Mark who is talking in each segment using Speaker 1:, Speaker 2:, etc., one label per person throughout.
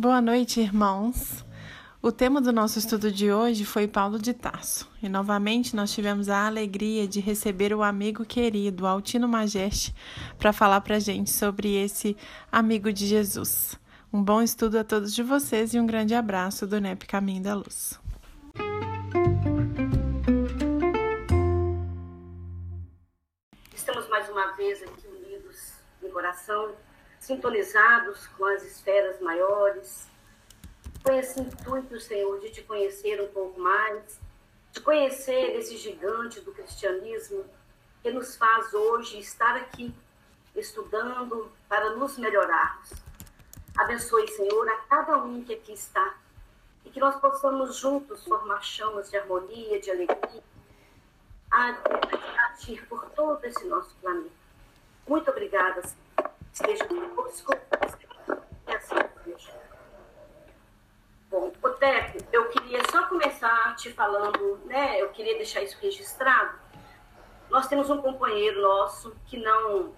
Speaker 1: Boa noite, irmãos. O tema do nosso estudo de hoje foi Paulo de Tarso. E novamente nós tivemos a alegria de receber o amigo querido, Altino Majeste, para falar para a gente sobre esse amigo de Jesus. Um bom estudo a todos de vocês e um grande abraço do NEP Caminho da Luz.
Speaker 2: Estamos mais uma vez aqui unidos em coração sintonizados com as esferas maiores. Foi esse intuito, Senhor, de te conhecer um pouco mais, de conhecer esse gigante do cristianismo que nos faz hoje estar aqui estudando para nos melhorarmos. Abençoe, Senhor, a cada um que aqui está e que nós possamos juntos formar chamas de harmonia, de alegria, a agir por todo esse nosso planeta. Muito obrigada, Senhor Bom, Oteco, eu queria só começar te falando, né? Eu queria deixar isso registrado. Nós temos um companheiro nosso que não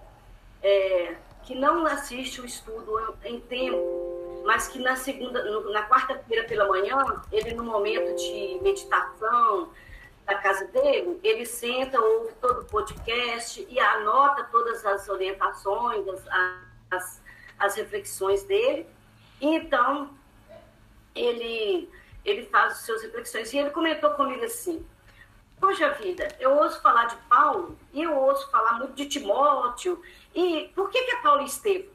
Speaker 2: é, que não assiste o estudo em tempo, mas que na segunda, na quarta-feira pela manhã, ele no momento de meditação, da casa dele, ele senta, ouve todo o podcast e anota todas as orientações, as, as, reflexões dele. E então, ele, ele faz as suas reflexões. E ele comentou comigo assim, Poxa vida, eu ouço falar de Paulo e eu ouço falar muito de Timóteo. E por que, que é Paulo e?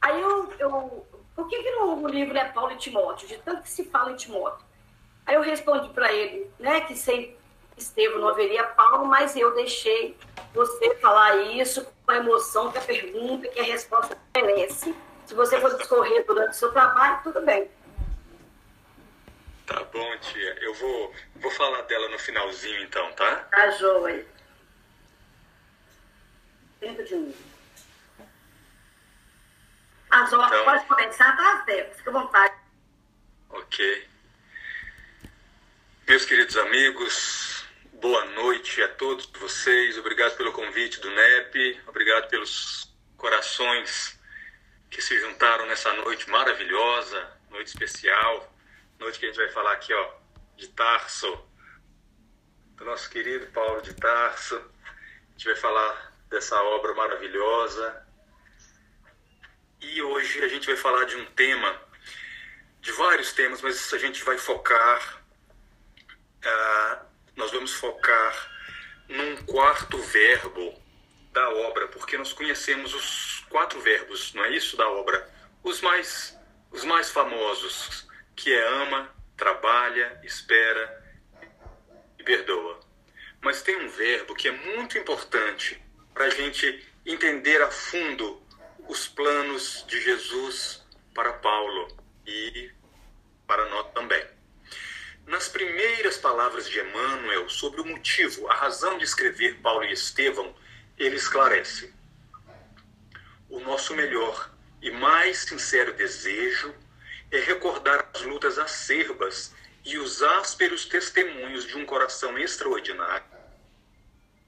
Speaker 2: Aí eu, eu por que, que no livro é Paulo e Timóteo? De tanto que se fala em Timóteo. Aí eu respondi para ele, né, que sem Estevão não haveria Paulo, mas eu deixei você falar isso com a emoção que a pergunta, que a resposta merece. Se você for discorrer durante o seu trabalho, tudo bem.
Speaker 3: Tá bom, tia. Eu vou, vou falar dela no finalzinho, então, tá?
Speaker 2: Tá, joia. Dentro de mim. As horas então... pode começar, tá, Zé? Fica à vontade.
Speaker 3: Ok. Meus queridos amigos, boa noite a todos vocês. Obrigado pelo convite do NEP, obrigado pelos corações que se juntaram nessa noite maravilhosa, noite especial, noite que a gente vai falar aqui, ó, de Tarso, do nosso querido Paulo de Tarso. A gente vai falar dessa obra maravilhosa. E hoje a gente vai falar de um tema, de vários temas, mas a gente vai focar ah, nós vamos focar num quarto verbo da obra, porque nós conhecemos os quatro verbos, não é isso, da obra? Os mais, os mais famosos, que é ama, trabalha, espera e perdoa. Mas tem um verbo que é muito importante para a gente entender a fundo os planos de Jesus para Paulo e para nós também. Nas primeiras palavras de Emmanuel sobre o motivo, a razão de escrever Paulo e Estevão, ele esclarece: O nosso melhor e mais sincero desejo é recordar as lutas acerbas e os ásperos testemunhos de um coração extraordinário.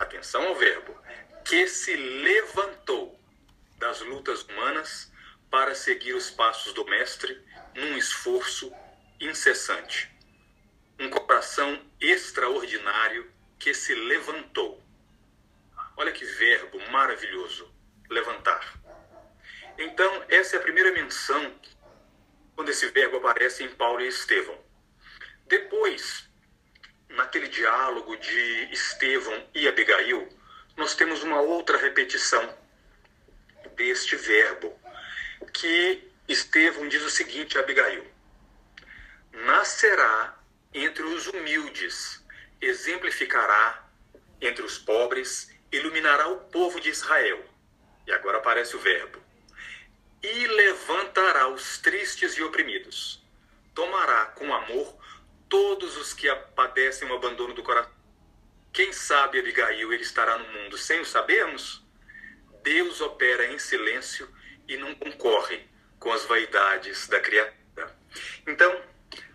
Speaker 3: Atenção ao verbo, que se levantou das lutas humanas para seguir os passos do Mestre num esforço incessante um coração extraordinário que se levantou. Olha que verbo maravilhoso, levantar. Então, essa é a primeira menção quando esse verbo aparece em Paulo e Estevão. Depois, naquele diálogo de Estevão e Abigail, nós temos uma outra repetição deste verbo, que Estevão diz o seguinte a Abigail: Nascerá entre os humildes, exemplificará entre os pobres, iluminará o povo de Israel. E agora aparece o verbo. E levantará os tristes e oprimidos. Tomará com amor todos os que padecem o abandono do coração. Quem sabe, Abigail, ele estará no mundo sem o sabermos? Deus opera em silêncio e não concorre com as vaidades da criatura. Então,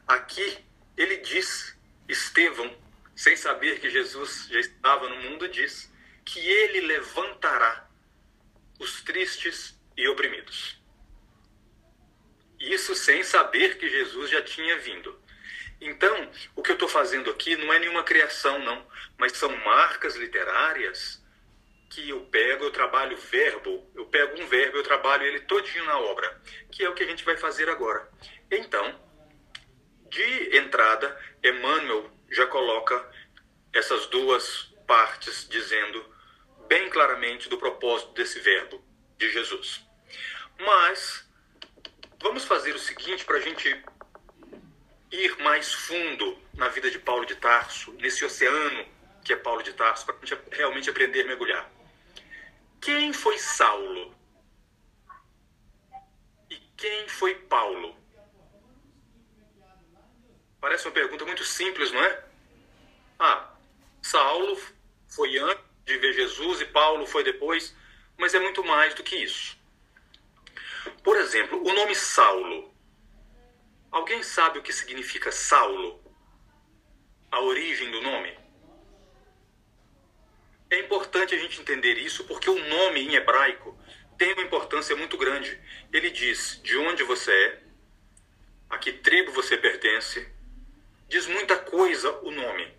Speaker 3: aqui ele diz, Estevão, sem saber que Jesus já estava no mundo, diz que ele levantará os tristes e oprimidos. Isso sem saber que Jesus já tinha vindo. Então, o que eu estou fazendo aqui não é nenhuma criação, não, mas são marcas literárias que eu pego, eu trabalho verbo, eu pego um verbo, eu trabalho ele todinho na obra, que é o que a gente vai fazer agora. Então, de entrada, Emmanuel já coloca essas duas partes dizendo bem claramente do propósito desse verbo de Jesus. Mas vamos fazer o seguinte para a gente ir mais fundo na vida de Paulo de Tarso, nesse oceano que é Paulo de Tarso, para a gente realmente aprender a mergulhar. Quem foi Saulo? E quem foi Paulo? Parece uma pergunta muito simples, não é? Ah, Saulo foi antes de ver Jesus e Paulo foi depois, mas é muito mais do que isso. Por exemplo, o nome Saulo. Alguém sabe o que significa Saulo? A origem do nome? É importante a gente entender isso porque o nome em hebraico tem uma importância muito grande. Ele diz de onde você é, a que tribo você pertence, diz muita coisa o nome.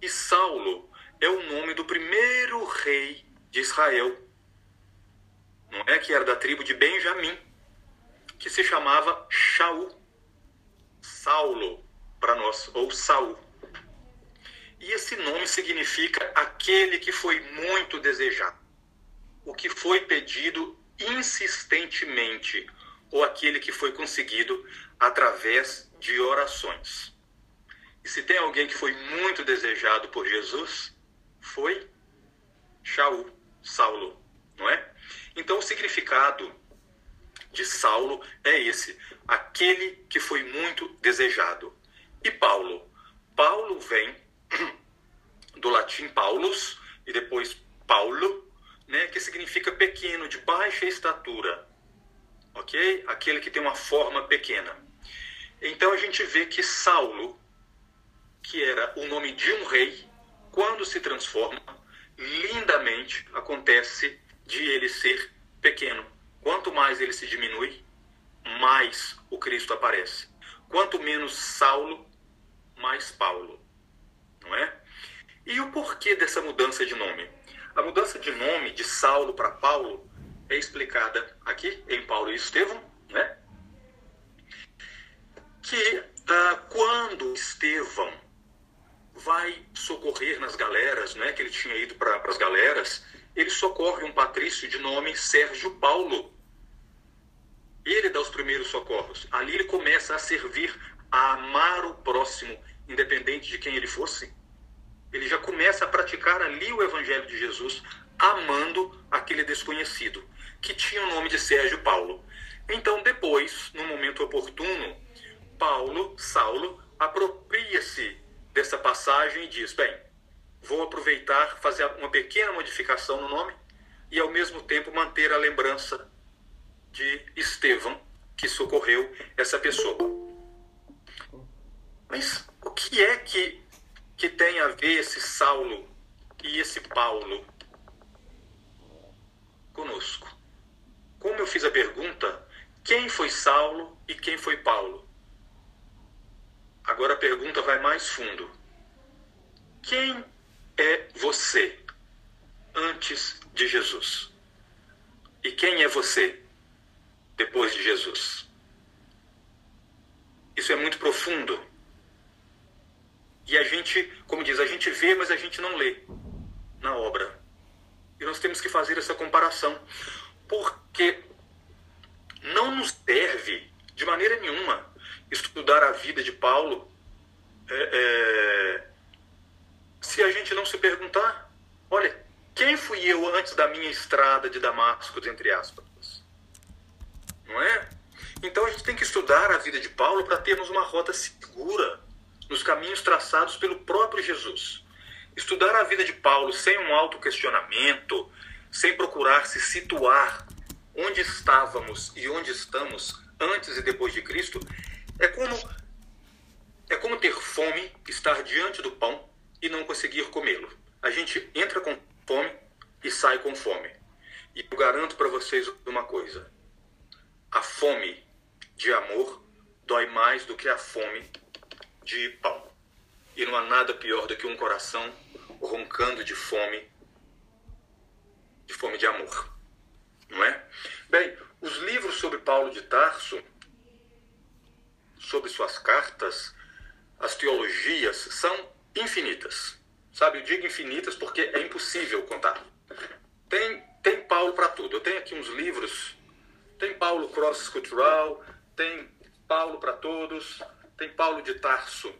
Speaker 3: E Saulo é o nome do primeiro rei de Israel. Não é que era da tribo de Benjamim, que se chamava Shaul. Saulo para nós, ou Saul. E esse nome significa aquele que foi muito desejado, o que foi pedido insistentemente, ou aquele que foi conseguido através de orações. E se tem alguém que foi muito desejado por Jesus, foi Shaul, Saulo, não é? Então o significado de Saulo é esse, aquele que foi muito desejado. E Paulo? Paulo vem do latim Paulus e depois Paulo, né, que significa pequeno, de baixa estatura. OK? Aquele que tem uma forma pequena. Então a gente vê que Saulo, que era o nome de um rei, quando se transforma, lindamente acontece de ele ser pequeno. Quanto mais ele se diminui, mais o Cristo aparece. Quanto menos Saulo, mais Paulo não é? E o porquê dessa mudança de nome? A mudança de nome de Saulo para Paulo é explicada aqui em Paulo e Estevão, né? Que ah, quando Estevão vai socorrer nas galeras, né? Que ele tinha ido para as galeras, ele socorre um patrício de nome Sérgio Paulo. Ele dá os primeiros socorros. Ali ele começa a servir, a amar o próximo independente de quem ele fosse, ele já começa a praticar ali o evangelho de Jesus, amando aquele desconhecido, que tinha o nome de Sérgio Paulo. Então, depois, no momento oportuno, Paulo, Saulo, apropria-se dessa passagem e diz: Bem, vou aproveitar, fazer uma pequena modificação no nome e, ao mesmo tempo, manter a lembrança de Estevão, que socorreu essa pessoa. Mas o que é que, que tem a ver esse Saulo e esse Paulo conosco? Como eu fiz a pergunta, quem foi Saulo e quem foi Paulo? Agora a pergunta vai mais fundo. Quem é você antes de Jesus? E quem é você depois de Jesus? Isso é muito profundo e a gente, como diz, a gente vê, mas a gente não lê na obra. E nós temos que fazer essa comparação. Porque não nos serve, de maneira nenhuma, estudar a vida de Paulo é, é, se a gente não se perguntar: olha, quem fui eu antes da minha estrada de Damasco, entre aspas? Não é? Então a gente tem que estudar a vida de Paulo para termos uma rota segura nos caminhos traçados pelo próprio Jesus. Estudar a vida de Paulo sem um autoquestionamento, sem procurar se situar onde estávamos e onde estamos antes e depois de Cristo, é como é como ter fome, estar diante do pão e não conseguir comê-lo. A gente entra com fome e sai com fome. E eu garanto para vocês uma coisa: a fome de amor dói mais do que a fome de pão. E não há nada pior do que um coração roncando de fome, de fome de amor. Não é? Bem, os livros sobre Paulo de Tarso, sobre suas cartas, as teologias, são infinitas. Sabe, eu digo infinitas porque é impossível contar. Tem, tem Paulo para tudo. Eu tenho aqui uns livros. Tem Paulo Cross Cultural, tem Paulo para todos, tem Paulo de Tarso,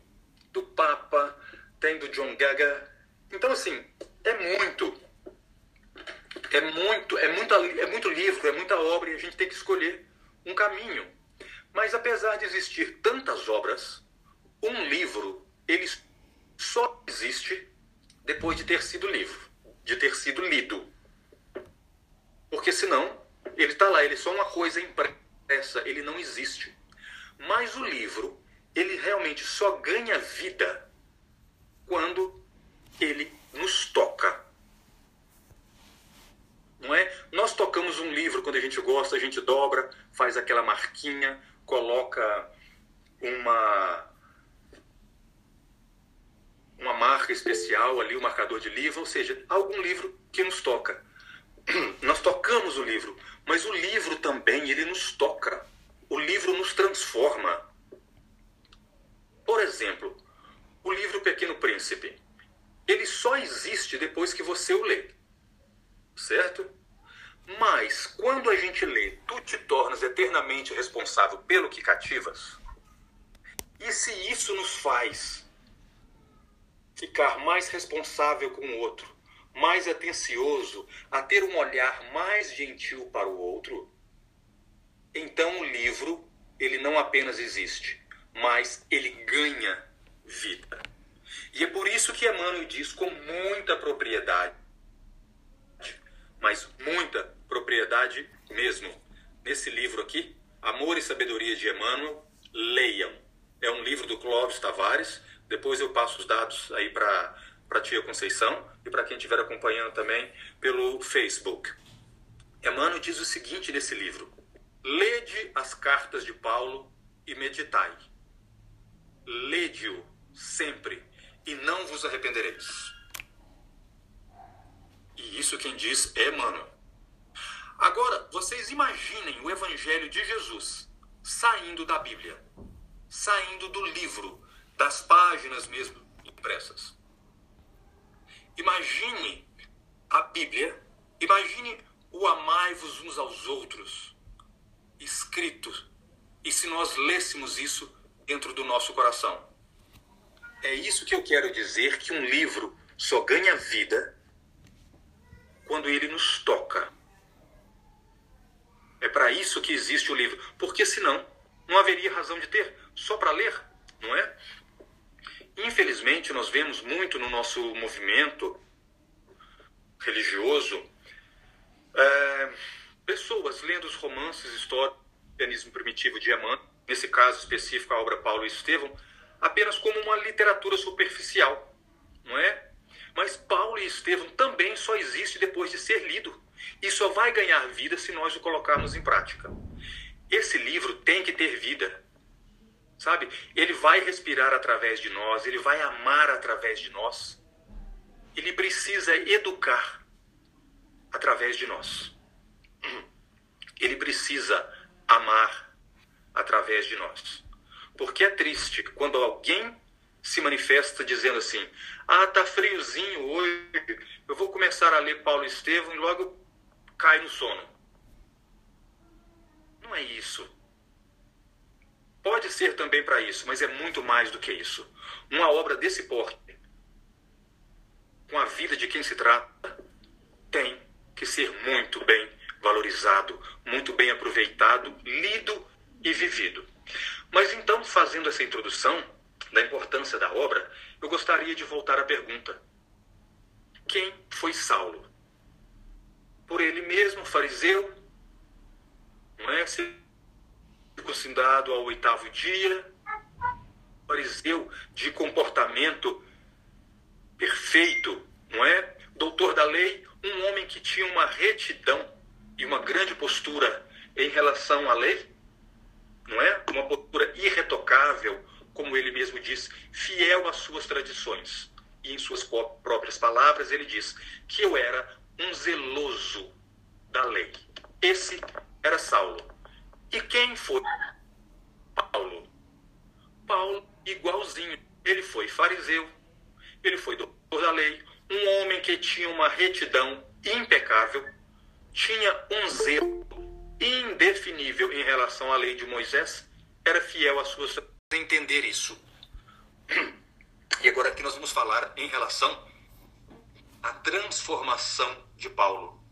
Speaker 3: do Papa, tem do John Gaga. Então, assim, é muito. É muito, é, muita, é muito livro, é muita obra e a gente tem que escolher um caminho. Mas apesar de existir tantas obras, um livro, ele só existe depois de ter sido livro, de ter sido lido. Porque senão, ele está lá, ele é só uma coisa impressa, ele não existe. Mas o livro, ele realmente só ganha vida quando ele nos toca. Não é? Nós tocamos um livro quando a gente gosta, a gente dobra, faz aquela marquinha, coloca uma uma marca especial ali, o um marcador de livro, ou seja, algum livro que nos toca. Nós tocamos o livro, mas o livro também ele nos toca. O livro nos transforma. Por exemplo, o livro Pequeno Príncipe. Ele só existe depois que você o lê. Certo? Mas quando a gente lê, tu te tornas eternamente responsável pelo que cativas. E se isso nos faz ficar mais responsável com o outro, mais atencioso, a ter um olhar mais gentil para o outro, então o livro ele não apenas existe, mas ele ganha vida. E é por isso que Emmanuel diz com muita propriedade, mas muita propriedade mesmo, nesse livro aqui, Amor e Sabedoria de Emmanuel, leiam. É um livro do Clóvis Tavares, depois eu passo os dados aí para a tia Conceição e para quem estiver acompanhando também pelo Facebook. Emmanuel diz o seguinte nesse livro: Lede as cartas de Paulo e meditai. Lede-o sempre e não vos arrependereis. E isso quem diz é Emmanuel. Agora, vocês imaginem o Evangelho de Jesus saindo da Bíblia, saindo do livro das páginas mesmo impressas. Imagine a Bíblia, imagine o amai-vos uns aos outros, escrito, e se nós lêssemos isso dentro do nosso coração. É isso que eu quero dizer que um livro só ganha vida quando ele nos toca. É para isso que existe o livro, porque senão não haveria razão de ter, só para ler, não é? Infelizmente, nós vemos muito no nosso movimento religioso é, pessoas lendo os romances históricos do primitivo de Eman, nesse caso específico a obra Paulo e Estevão, apenas como uma literatura superficial, não é? Mas Paulo e Estevão também só existe depois de ser lido e só vai ganhar vida se nós o colocarmos em prática. Esse livro tem que ter vida sabe? Ele vai respirar através de nós, ele vai amar através de nós. Ele precisa educar através de nós. Ele precisa amar através de nós. Porque é triste quando alguém se manifesta dizendo assim: "Ah, tá friozinho hoje, eu vou começar a ler Paulo Estevão e logo cai no sono". Não é isso. Pode ser também para isso, mas é muito mais do que isso. Uma obra desse porte, com a vida de quem se trata, tem que ser muito bem valorizado, muito bem aproveitado, lido e vivido. Mas então, fazendo essa introdução da importância da obra, eu gostaria de voltar à pergunta: quem foi Saulo? Por ele mesmo, fariseu? Não é? circuncidado ao oitavo dia, fariseu de comportamento perfeito, não é? Doutor da lei, um homem que tinha uma retidão e uma grande postura em relação à lei, não é? Uma postura irretocável, como ele mesmo diz, fiel às suas tradições. E em suas próprias palavras, ele diz que eu era um zeloso da lei. Esse era Saulo. E quem foi Paulo? Paulo, igualzinho. Ele foi fariseu, ele foi doutor da lei, um homem que tinha uma retidão impecável, tinha um zelo indefinível em relação à lei de Moisés, era fiel às suas entender isso. E agora aqui nós vamos falar em relação à transformação de Paulo.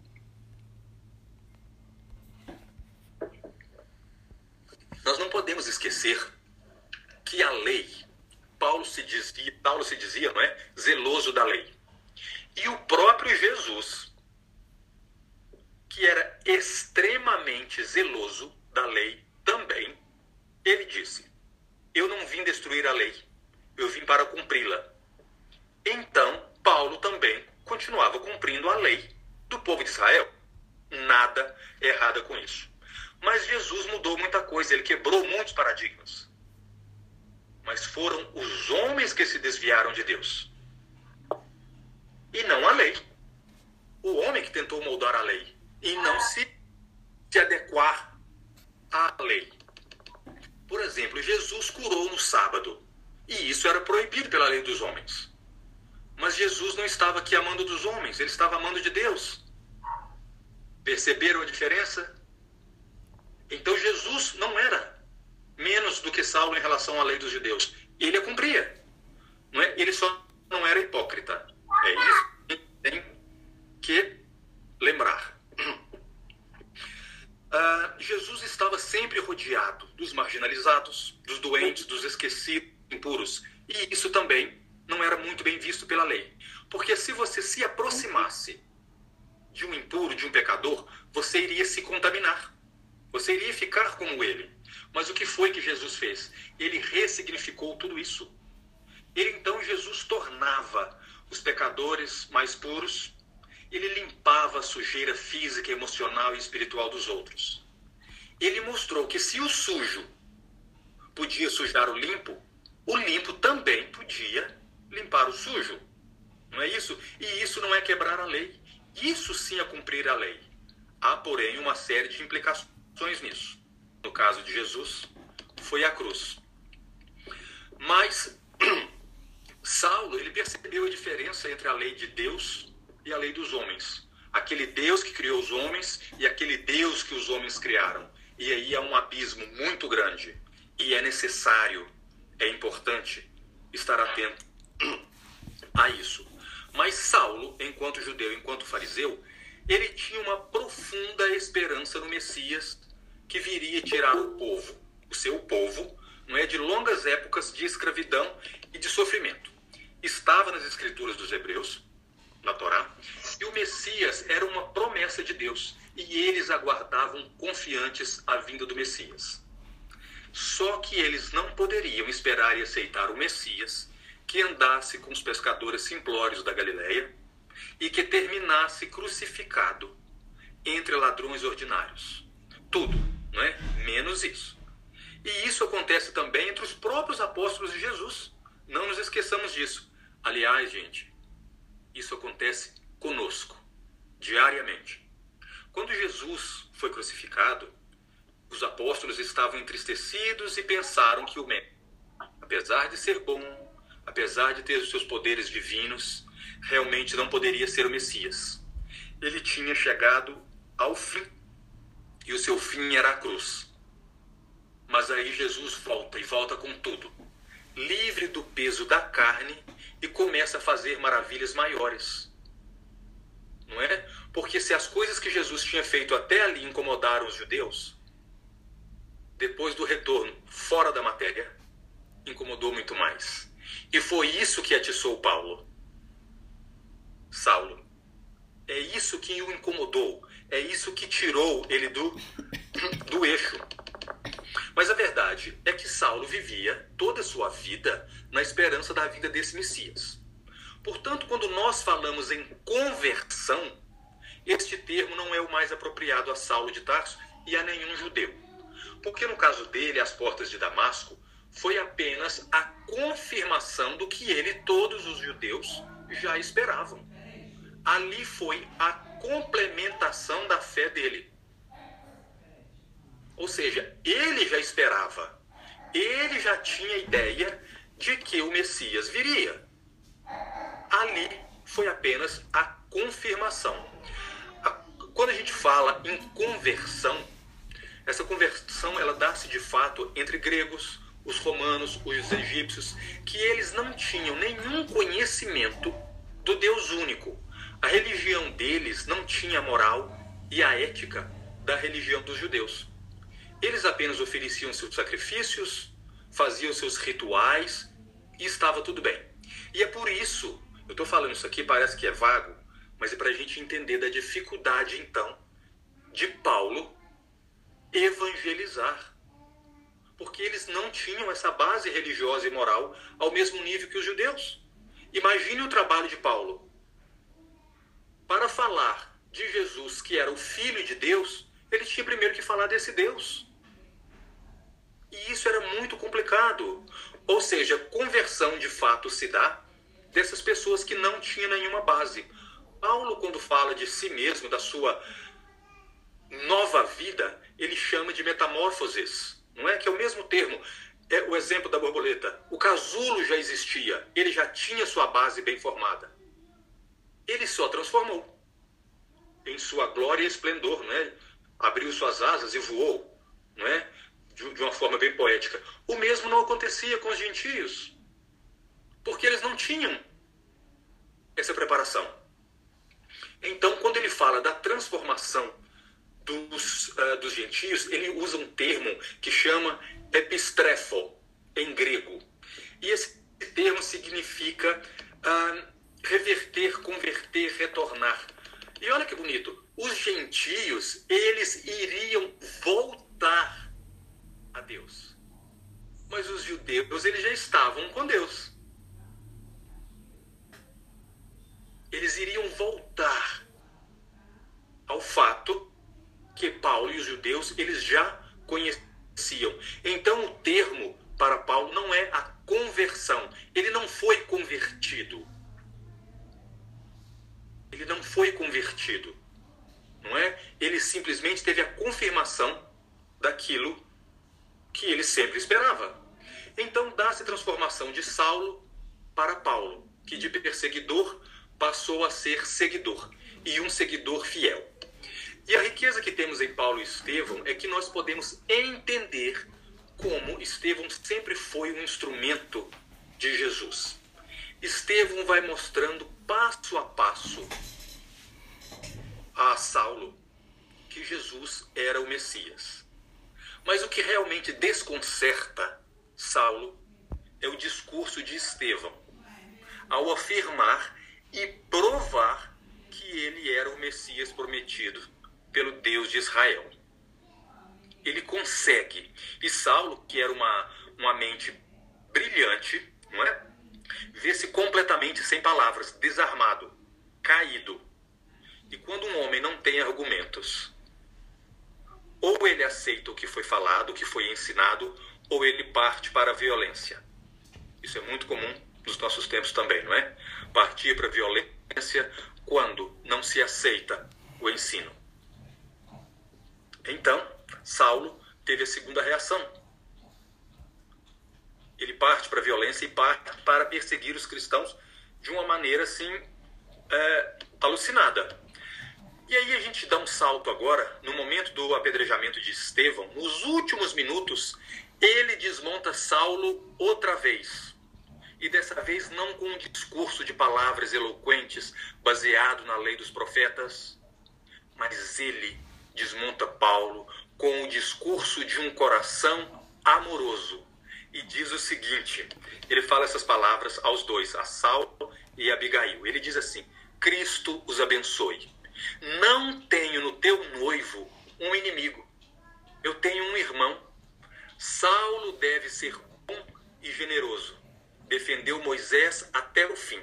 Speaker 3: Nós não podemos esquecer que a lei, Paulo se dizia, Paulo se dizia, não é, zeloso da lei. E o próprio Jesus, que era extremamente zeloso da lei também, ele disse: Eu não vim destruir a lei, eu vim para cumpri-la. Então, Paulo também continuava cumprindo a lei do povo de Israel. Nada errado com isso. Mas Jesus mudou muita coisa, ele quebrou muitos paradigmas. Mas foram os homens que se desviaram de Deus. E não a lei. O homem que tentou moldar a lei e não se, se adequar à lei. Por exemplo, Jesus curou no sábado. E isso era proibido pela lei dos homens. Mas Jesus não estava aqui amando dos homens, ele estava amando de Deus. Perceberam a diferença? Então Jesus não era menos do que Saulo em relação à lei dos judeus. Ele a cumpria. Não é? Ele só não era hipócrita. É isso que tem que lembrar. Uh, Jesus estava sempre rodeado dos marginalizados, dos doentes, dos esquecidos, impuros. E isso também não era muito bem visto pela lei. Porque se você se aproximasse de um impuro, de um pecador, você iria se contaminar. Você iria ficar como ele. Mas o que foi que Jesus fez? Ele ressignificou tudo isso. Ele então Jesus tornava os pecadores mais puros, ele limpava a sujeira física, emocional e espiritual dos outros. Ele mostrou que se o sujo podia sujar o limpo, o limpo também podia limpar o sujo. Não é isso? E isso não é quebrar a lei. Isso sim é cumprir a lei. Há, porém, uma série de implicações nisso. No caso de Jesus, foi a cruz. Mas Saulo, ele percebeu a diferença entre a lei de Deus e a lei dos homens. Aquele Deus que criou os homens e aquele Deus que os homens criaram. E aí há um abismo muito grande. E é necessário, é importante estar atento a isso. Mas Saulo, enquanto judeu, enquanto fariseu, ele tinha uma profunda esperança no Messias que viria tirar o povo, o seu povo, não é de longas épocas de escravidão e de sofrimento. Estava nas escrituras dos hebreus, na Torá, e o Messias era uma promessa de Deus, e eles aguardavam confiantes a vinda do Messias. Só que eles não poderiam esperar e aceitar o Messias que andasse com os pescadores simplórios da Galileia e que terminasse crucificado entre ladrões ordinários. Tudo não é? Menos isso. E isso acontece também entre os próprios apóstolos de Jesus. Não nos esqueçamos disso. Aliás, gente, isso acontece conosco, diariamente. Quando Jesus foi crucificado, os apóstolos estavam entristecidos e pensaram que o médico, apesar de ser bom, apesar de ter os seus poderes divinos, realmente não poderia ser o Messias. Ele tinha chegado ao fim e o seu fim era a cruz. Mas aí Jesus volta e volta com tudo, livre do peso da carne e começa a fazer maravilhas maiores. Não é? Porque se as coisas que Jesus tinha feito até ali incomodaram os judeus, depois do retorno fora da matéria, incomodou muito mais. E foi isso que atiçou Paulo. Saulo. É isso que o incomodou é isso que tirou ele do, do eixo. Mas a verdade é que Saulo vivia toda a sua vida na esperança da vida desse Messias. Portanto, quando nós falamos em conversão, este termo não é o mais apropriado a Saulo de Tarso e a nenhum judeu. Porque no caso dele, as portas de Damasco, foi apenas a confirmação do que ele e todos os judeus já esperavam. Ali foi a complementação da fé dele. Ou seja, ele já esperava, ele já tinha ideia de que o Messias viria. Ali foi apenas a confirmação. Quando a gente fala em conversão, essa conversão ela dá-se de fato entre gregos, os romanos, os egípcios, que eles não tinham nenhum conhecimento do Deus único. A religião deles não tinha a moral e a ética da religião dos judeus. Eles apenas ofereciam seus sacrifícios, faziam seus rituais e estava tudo bem. E é por isso, eu estou falando isso aqui, parece que é vago, mas é para a gente entender da dificuldade, então, de Paulo evangelizar porque eles não tinham essa base religiosa e moral ao mesmo nível que os judeus. Imagine o trabalho de Paulo. Para falar de Jesus, que era o Filho de Deus, ele tinha primeiro que falar desse Deus. E isso era muito complicado. Ou seja, conversão de fato se dá dessas pessoas que não tinham nenhuma base. Paulo, quando fala de si mesmo, da sua nova vida, ele chama de metamorfoses não é? Que é o mesmo termo. É o exemplo da borboleta. O casulo já existia, ele já tinha sua base bem formada. Ele só transformou em sua glória e esplendor, não é? Abriu suas asas e voou, não é? De, uma forma bem poética. O mesmo não acontecia com os gentios, porque eles não tinham essa preparação. Então, quando ele fala da transformação dos, uh, dos gentios, ele usa um termo que chama epistrefo, em grego. E esse termo significa uh, reverter, converter, retornar. E olha que bonito, os gentios, eles iriam voltar a Deus. Mas os judeus, eles já estavam com Deus. Eles iriam voltar ao fato que Paulo e os judeus eles já conheciam. Então o termo para Paulo não é a conversão. Ele não foi convertido. Ele não foi convertido. Não é? Ele simplesmente teve a confirmação daquilo que ele sempre esperava. Então dá-se transformação de Saulo para Paulo, que de perseguidor passou a ser seguidor e um seguidor fiel. E a riqueza que temos em Paulo e Estevão é que nós podemos entender como Estevão sempre foi um instrumento de Jesus. Estevão vai mostrando passo a passo a Saulo que Jesus era o Messias. Mas o que realmente desconcerta Saulo é o discurso de Estevão, ao afirmar e provar que ele era o Messias prometido pelo Deus de Israel. Ele consegue. E Saulo, que era uma, uma mente brilhante, não é? Vê-se completamente sem palavras, desarmado, caído. E quando um homem não tem argumentos, ou ele aceita o que foi falado, o que foi ensinado, ou ele parte para a violência. Isso é muito comum nos nossos tempos também, não é? Partir para a violência quando não se aceita o ensino. Então, Saulo teve a segunda reação. Ele parte para a violência e parte para perseguir os cristãos de uma maneira assim é, alucinada. E aí a gente dá um salto agora, no momento do apedrejamento de Estevão, nos últimos minutos, ele desmonta Saulo outra vez. E dessa vez não com um discurso de palavras eloquentes baseado na lei dos profetas, mas ele desmonta Paulo com o discurso de um coração amoroso e diz o seguinte: ele fala essas palavras aos dois, a Saulo e a Abigail. Ele diz assim: Cristo os abençoe. Não tenho no teu noivo um inimigo. Eu tenho um irmão. Saulo deve ser bom e generoso. Defendeu Moisés até o fim.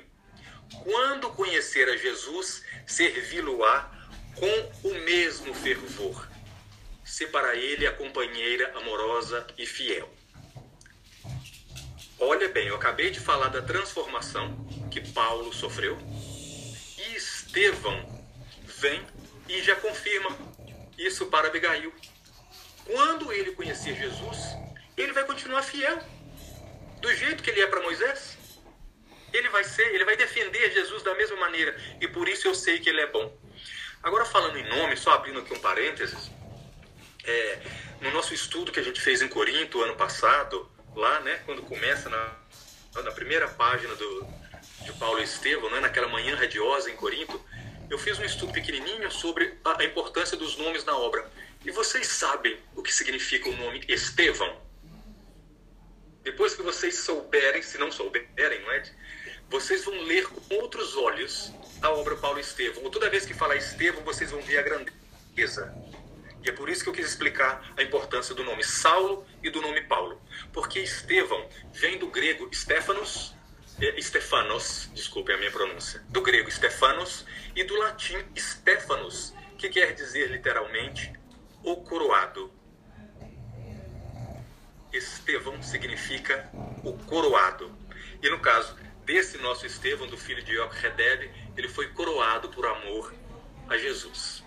Speaker 3: Quando conhecer a Jesus, servi-lo-á com o mesmo fervor. ser para ele a companheira amorosa e fiel. Olha bem, eu acabei de falar da transformação que Paulo sofreu e Estevão vem e já confirma isso para Abigail. Quando ele conhecer Jesus, ele vai continuar fiel, do jeito que ele é para Moisés. Ele vai ser, ele vai defender Jesus da mesma maneira, e por isso eu sei que ele é bom. Agora, falando em nome, só abrindo aqui um parênteses, é, no nosso estudo que a gente fez em Corinto ano passado, lá, né, quando começa na, na primeira página do, de Paulo e Estevão, né, naquela manhã radiosa em Corinto, eu fiz um estudo pequenininho sobre a, a importância dos nomes na obra. E vocês sabem o que significa o nome Estevão? Depois que vocês souberem, se não souberem, não é? vocês vão ler com outros olhos a obra Paulo Estevão. Toda vez que falar Estevão, vocês vão ver a grandeza. E é por isso que eu quis explicar a importância do nome Saulo e do nome Paulo. Porque Estevão vem do grego Stefanos, é, Stefanos, desculpem a minha pronúncia, do grego Stefanos e do latim Stefanos, que quer dizer literalmente o coroado. Estevão significa o coroado. E no caso desse nosso Estevão, do filho de Yochedeb, ele foi coroado por amor a Jesus.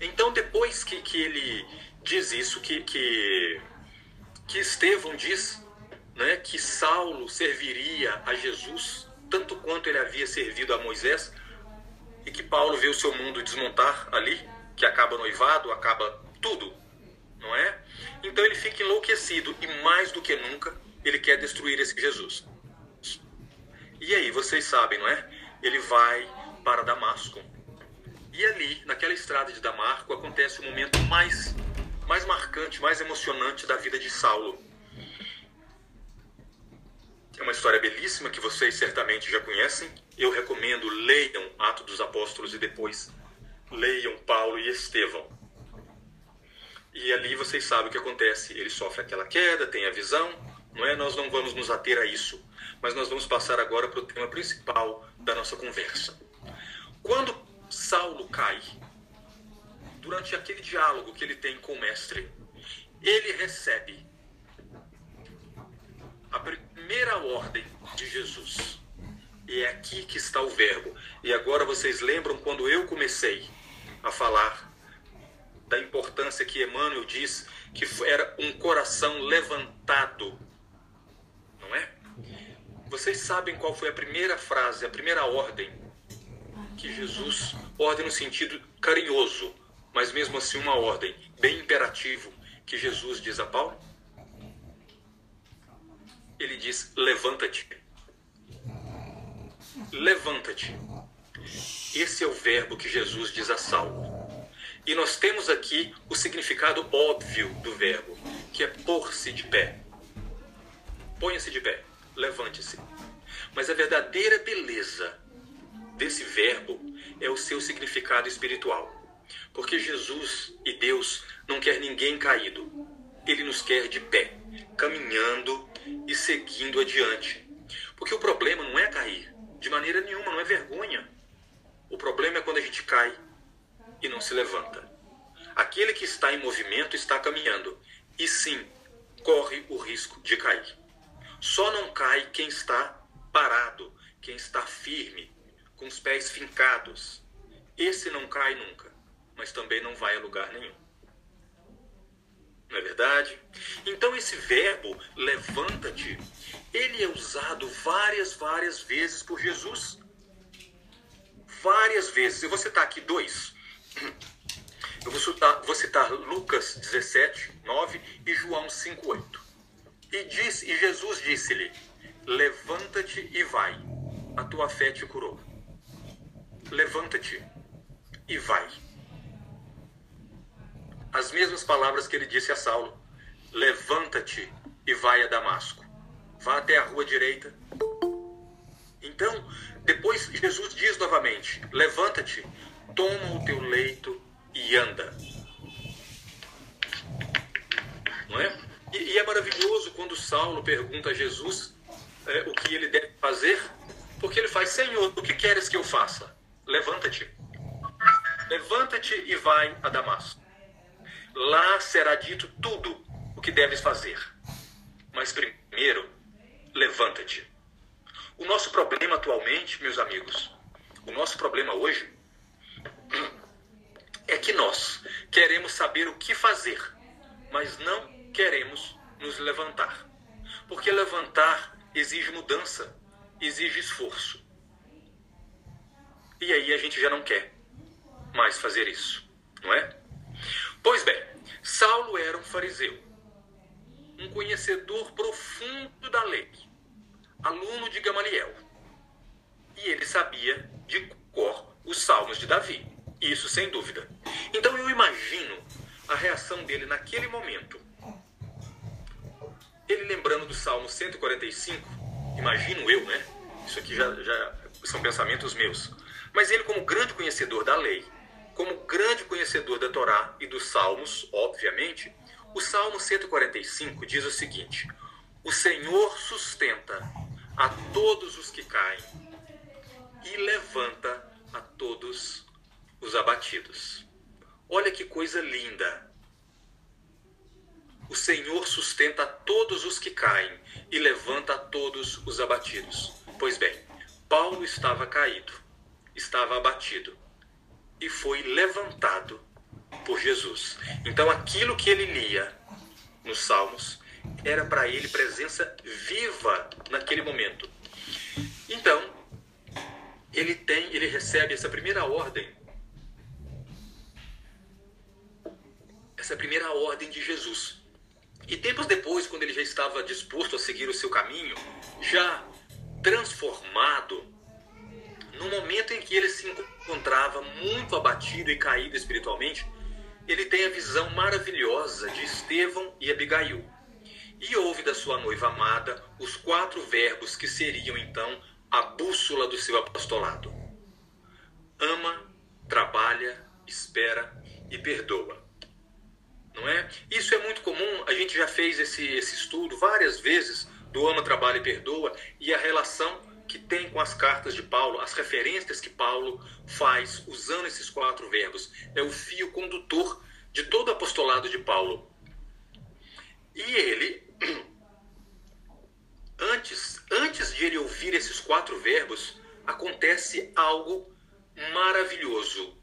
Speaker 3: Então, depois que, que ele diz isso, que, que, que Estevão diz né, que Saulo serviria a Jesus tanto quanto ele havia servido a Moisés, e que Paulo vê o seu mundo desmontar ali, que acaba noivado, acaba tudo, não é? Então ele fica enlouquecido e mais do que nunca ele quer destruir esse Jesus. E aí, vocês sabem, não é? Ele vai para Damasco. E ali, naquela estrada de Damasco, acontece o momento mais mais marcante, mais emocionante da vida de Saulo. É uma história belíssima que vocês certamente já conhecem. Eu recomendo leiam Atos dos Apóstolos e depois leiam Paulo e Estevão. E ali vocês sabem o que acontece. Ele sofre aquela queda, tem a visão, não é? Nós não vamos nos ater a isso, mas nós vamos passar agora para o tema principal da nossa conversa. Quando Saulo cai, durante aquele diálogo que ele tem com o mestre, ele recebe a primeira ordem de Jesus. E é aqui que está o verbo. E agora vocês lembram quando eu comecei a falar da importância que Emmanuel diz que era um coração levantado. Vocês sabem qual foi a primeira frase, a primeira ordem que Jesus, ordem no sentido carinhoso, mas mesmo assim uma ordem bem imperativo que Jesus diz a Paulo? Ele diz: levanta-te. Levanta-te. Esse é o verbo que Jesus diz a Saulo. E nós temos aqui o significado óbvio do verbo, que é pôr-se de pé. Ponha-se de pé, levante-se. Mas a verdadeira beleza desse verbo é o seu significado espiritual. Porque Jesus e Deus não quer ninguém caído. Ele nos quer de pé, caminhando e seguindo adiante. Porque o problema não é cair, de maneira nenhuma, não é vergonha. O problema é quando a gente cai e não se levanta. Aquele que está em movimento está caminhando e sim corre o risco de cair. Só não cai quem está parado, quem está firme, com os pés fincados. Esse não cai nunca, mas também não vai a lugar nenhum. Não é verdade? Então esse verbo levanta-te, ele é usado várias, várias vezes por Jesus. Várias vezes. Eu vou citar aqui dois. Eu vou citar, vou citar Lucas 17, 9 e João 5, 8. E, diz, e Jesus disse-lhe: Levanta-te e vai, a tua fé te curou. Levanta-te e vai. As mesmas palavras que ele disse a Saulo: Levanta-te e vai a Damasco. Vá até a rua direita. Então, depois Jesus diz novamente: Levanta-te, toma o teu leito e anda. Não é? E, e é maravilhoso quando Saulo pergunta a Jesus é, o que ele deve fazer, porque ele faz: Senhor, o que queres que eu faça? Levanta-te. Levanta-te e vai a Damasco. Lá será dito tudo o que deves fazer. Mas primeiro, levanta-te. O nosso problema atualmente, meus amigos, o nosso problema hoje é que nós queremos saber o que fazer, mas não queremos nos levantar. Porque levantar exige mudança, exige esforço. E aí a gente já não quer mais fazer isso, não é? Pois bem, Saulo era um fariseu, um conhecedor profundo da lei, aluno de Gamaliel. E ele sabia de cor os salmos de Davi, isso sem dúvida. Então eu imagino a reação dele naquele momento. Ele lembrando do Salmo 145, imagino eu, né? Isso aqui já, já são pensamentos meus. Mas ele, como grande conhecedor da lei, como grande conhecedor da Torá e dos Salmos, obviamente, o Salmo 145 diz o seguinte: O Senhor sustenta a todos os que caem e levanta a todos os abatidos. Olha que coisa linda! O Senhor sustenta todos os que caem e levanta todos os abatidos. Pois bem, Paulo estava caído, estava abatido e foi levantado por Jesus. Então aquilo que ele lia nos Salmos era para ele presença viva naquele momento. Então, ele tem, ele recebe essa primeira ordem. Essa primeira ordem de Jesus. E tempos depois, quando ele já estava disposto a seguir o seu caminho, já transformado, no momento em que ele se encontrava muito abatido e caído espiritualmente, ele tem a visão maravilhosa de Estevão e Abigail. E ouve da sua noiva amada os quatro verbos que seriam então a bússola do seu apostolado: ama, trabalha, espera e perdoa. Não é? Isso é muito comum, a gente já fez esse, esse estudo várias vezes do ama, trabalha e perdoa e a relação que tem com as cartas de Paulo, as referências que Paulo faz usando esses quatro verbos. É o fio condutor de todo o apostolado de Paulo. E ele, antes, antes de ele ouvir esses quatro verbos, acontece algo maravilhoso.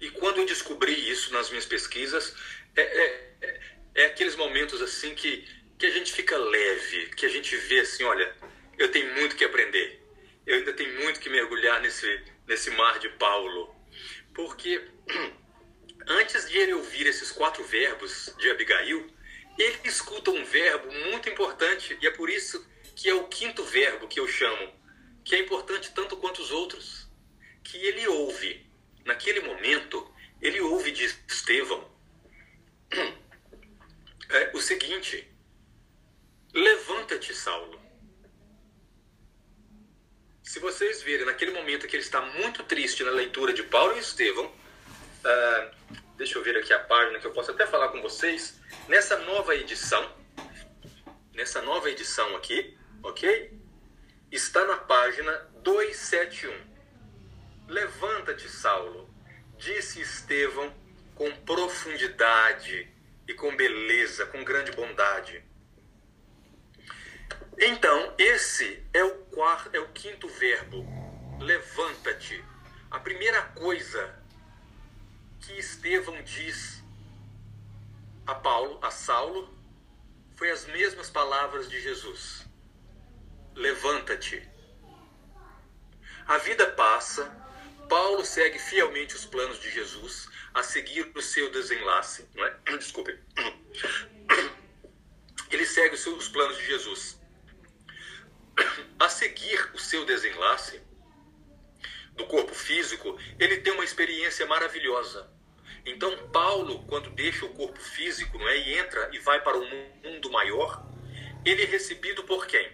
Speaker 3: E quando eu descobri isso nas minhas pesquisas, é, é, é, é aqueles momentos assim que, que a gente fica leve, que a gente vê assim, olha, eu tenho muito que aprender. Eu ainda tenho muito que mergulhar nesse, nesse mar de Paulo. Porque antes de ele ouvir esses quatro verbos de Abigail, ele escuta um verbo muito importante, e é por isso que é o quinto verbo que eu chamo, que é importante tanto quanto os outros. Que ele ouve, naquele momento, ele ouve de Estevão é, o seguinte: Levanta-te, Saulo se vocês verem naquele momento que ele está muito triste na leitura de Paulo e Estevão, uh, deixa eu ver aqui a página que eu posso até falar com vocês. Nessa nova edição, nessa nova edição aqui, ok? Está na página 271. Levanta-te, Saulo, disse Estevão com profundidade e com beleza, com grande bondade. Então, esse é o quarto, é o quinto verbo. Levanta-te. A primeira coisa que Estevão diz a Paulo, a Saulo, foi as mesmas palavras de Jesus. Levanta-te. A vida passa, Paulo segue fielmente os planos de Jesus, a seguir o seu desenlace, não é? Desculpe. Ele segue os planos de Jesus a seguir o seu desenlace do corpo físico, ele tem uma experiência maravilhosa. Então, Paulo, quando deixa o corpo físico não é, e entra e vai para o mundo maior, ele é recebido por quem?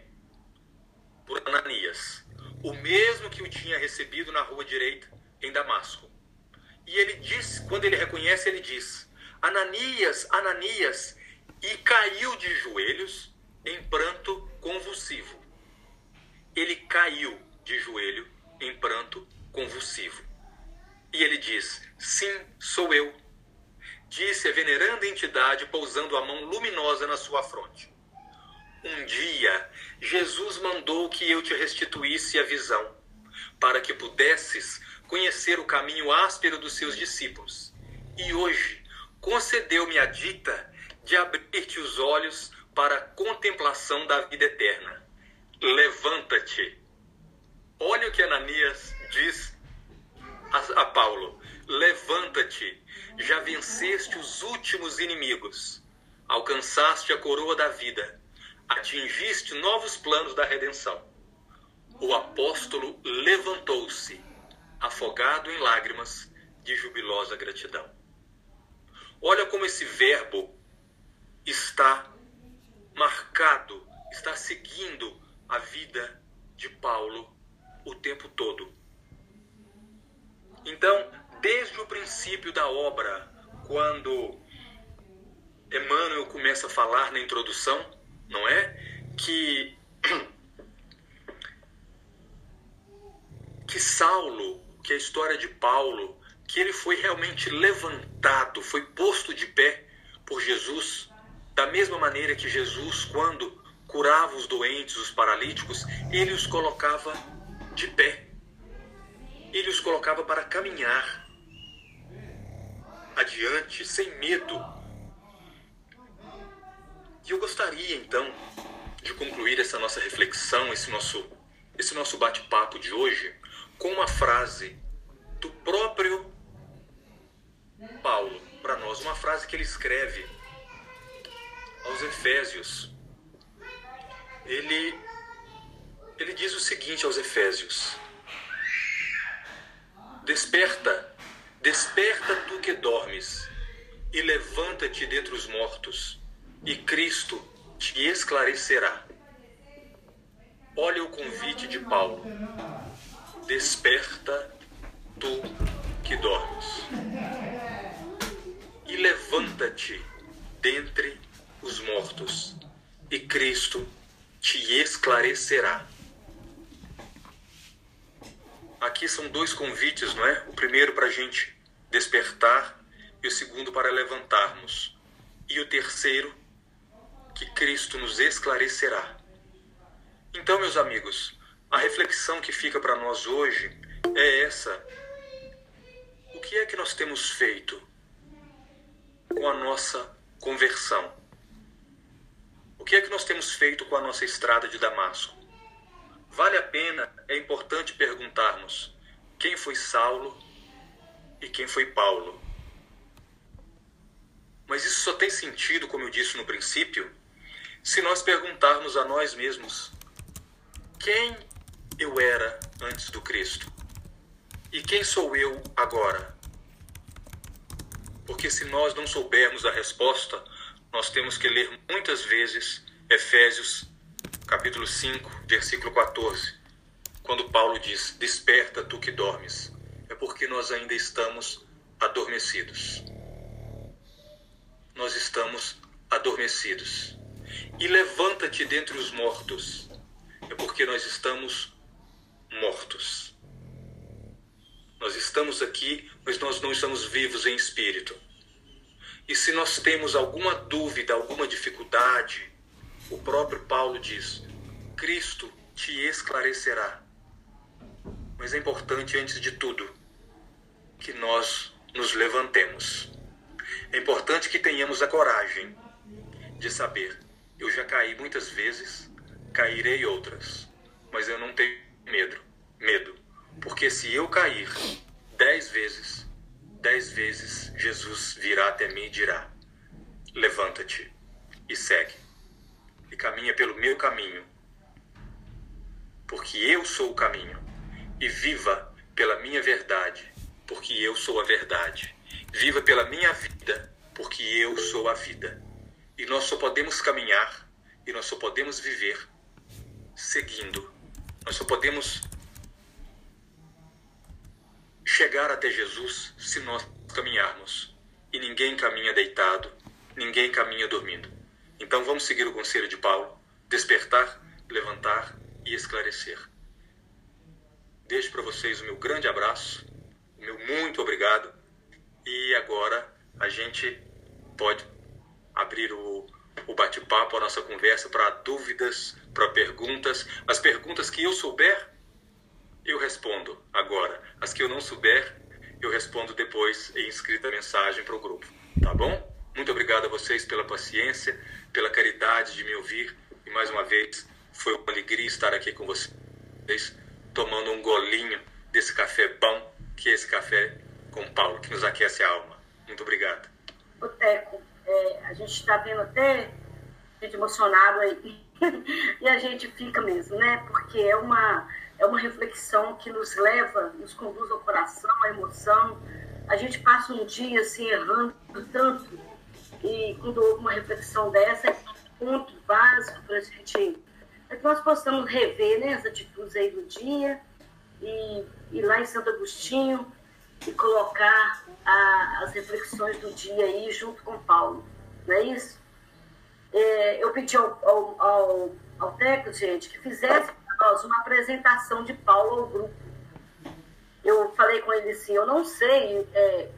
Speaker 3: Por Ananias, o mesmo que o tinha recebido na rua direita, em Damasco. E ele diz, quando ele reconhece, ele diz: Ananias, Ananias, e caiu de joelhos em pranto convulsivo ele caiu de joelho em pranto convulsivo. E ele diz: Sim, sou eu. disse a veneranda entidade, pousando a mão luminosa na sua fronte. Um dia, Jesus mandou que eu te restituísse a visão, para que pudesses conhecer o caminho áspero dos seus discípulos. E hoje, concedeu-me a dita de abrir-te os olhos para a contemplação da vida eterna. Levanta-te. Olha o que Ananias diz a, a Paulo: Levanta-te, já venceste os últimos inimigos, alcançaste a coroa da vida atingiste novos planos da redenção. O apóstolo levantou-se, afogado em lágrimas de jubilosa gratidão. Olha como esse verbo está marcado, está seguindo a vida de Paulo o tempo todo. Então, desde o princípio da obra, quando Emmanuel começa a falar na introdução, não é? Que que Saulo, que a história de Paulo, que ele foi realmente levantado, foi posto de pé por Jesus, da mesma maneira que Jesus, quando curava os doentes, os paralíticos, ele os colocava de pé. Ele os colocava para caminhar adiante, sem medo, e eu gostaria então de concluir essa nossa reflexão, esse nosso, esse nosso bate-papo de hoje, com uma frase do próprio Paulo para nós, uma frase que ele escreve aos Efésios. Ele, ele diz o seguinte aos Efésios: Desperta, desperta tu que dormes, e levanta-te dentre os mortos e Cristo te esclarecerá. Olha o convite de Paulo. Desperta tu que dormes. E levanta-te dentre os mortos, e Cristo te esclarecerá. Aqui são dois convites, não é? O primeiro para a gente despertar e o segundo para levantarmos. E o terceiro que Cristo nos esclarecerá. Então, meus amigos, a reflexão que fica para nós hoje é essa. O que é que nós temos feito com a nossa conversão? O que é que nós temos feito com a nossa estrada de Damasco? Vale a pena, é importante perguntarmos quem foi Saulo e quem foi Paulo. Mas isso só tem sentido, como eu disse no princípio, se nós perguntarmos a nós mesmos quem eu era antes do Cristo e quem sou eu agora. Porque se nós não soubermos a resposta, nós temos que ler muitas vezes Efésios capítulo 5, versículo 14, quando Paulo diz: Desperta tu que dormes. É porque nós ainda estamos adormecidos. Nós estamos adormecidos e levanta-te dentre os mortos. É porque nós estamos mortos. Nós estamos aqui, mas nós não estamos vivos em espírito. E se nós temos alguma dúvida, alguma dificuldade, o próprio Paulo diz: Cristo te esclarecerá. Mas é importante, antes de tudo, que nós nos levantemos. É importante que tenhamos a coragem de saber eu já caí muitas vezes, cairei outras, mas eu não tenho medo, medo, porque se eu cair dez vezes, dez vezes Jesus virá até mim e dirá: levanta-te e segue, e caminha pelo meu caminho, porque eu sou o caminho, e viva pela minha verdade, porque eu sou a verdade. Viva pela minha vida, porque eu sou a vida. E nós só podemos caminhar e nós só podemos viver seguindo. Nós só podemos chegar até Jesus se nós caminharmos. E ninguém caminha deitado, ninguém caminha dormindo. Então vamos seguir o conselho de Paulo: despertar, levantar e esclarecer. Deixo para vocês o meu grande abraço, o meu muito obrigado. E agora a gente pode abrir o, o bate-papo, a nossa conversa para dúvidas, para perguntas. As perguntas que eu souber, eu respondo agora. As que eu não souber, eu respondo depois em escrita mensagem para o grupo. Tá bom? Muito obrigado a vocês pela paciência, pela caridade de me ouvir. E mais uma vez, foi uma alegria estar aqui com vocês, tomando um golinho desse café bom, que é esse café com Paulo, que nos aquece a alma. Muito obrigado.
Speaker 2: O Teco, é, a gente está vendo até gente emocionado aí. e a gente fica mesmo, né? Porque é uma, é uma reflexão que nos leva, nos conduz ao coração, à emoção. A gente passa um dia assim errando tanto e quando houve uma reflexão dessa, é um ponto básico para a gente, para que nós possamos rever né, as atitudes aí do dia e ir lá em Santo Agostinho e colocar a, as reflexões do dia aí junto com Paulo. Não é isso? É, eu pedi ao, ao, ao, ao Teco, gente, que fizesse para nós uma apresentação de Paulo ao grupo. Eu falei com ele assim, eu não sei é,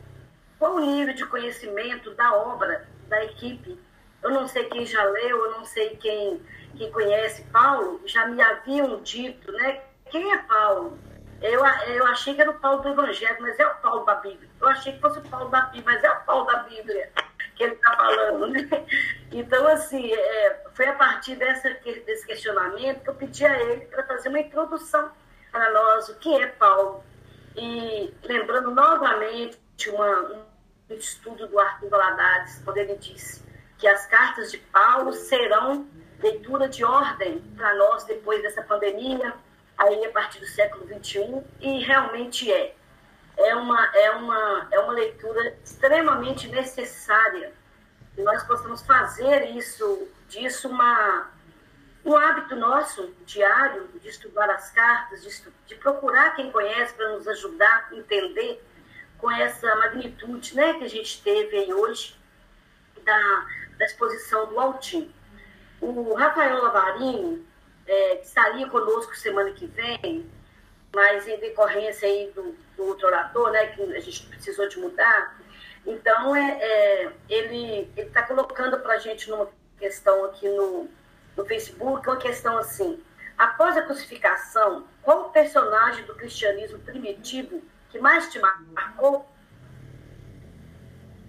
Speaker 2: qual o nível de conhecimento da obra da equipe. Eu não sei quem já leu, eu não sei quem, quem conhece Paulo, já me haviam dito, né? Quem é Paulo? Eu, eu achei que era o Paulo do Evangelho, mas é o Paulo da Bíblia. Eu achei que fosse o Paulo da Bíblia, mas é o Paulo da Bíblia que ele está falando, né? Então, assim, é, foi a partir dessa, desse questionamento que eu pedi a ele para fazer uma introdução para nós, o que é Paulo. E lembrando novamente uma, um estudo do Arthur Valadares, quando ele disse que as cartas de Paulo serão leitura de ordem para nós depois dessa pandemia, aí a partir do século XXI, e realmente é. É uma, é uma, é uma leitura extremamente necessária que nós possamos fazer isso, disso uma, um hábito nosso diário de estudar as cartas, de, de procurar quem conhece para nos ajudar a entender com essa magnitude né, que a gente teve aí hoje da, da exposição do Altim. O Rafael Lavarini, é, que estaria conosco semana que vem, mas em decorrência aí do, do outro orador, né, que a gente precisou de mudar, então é, é ele está colocando para a gente numa questão aqui no, no Facebook, uma questão assim, após a crucificação, qual o personagem do cristianismo primitivo que mais te marcou?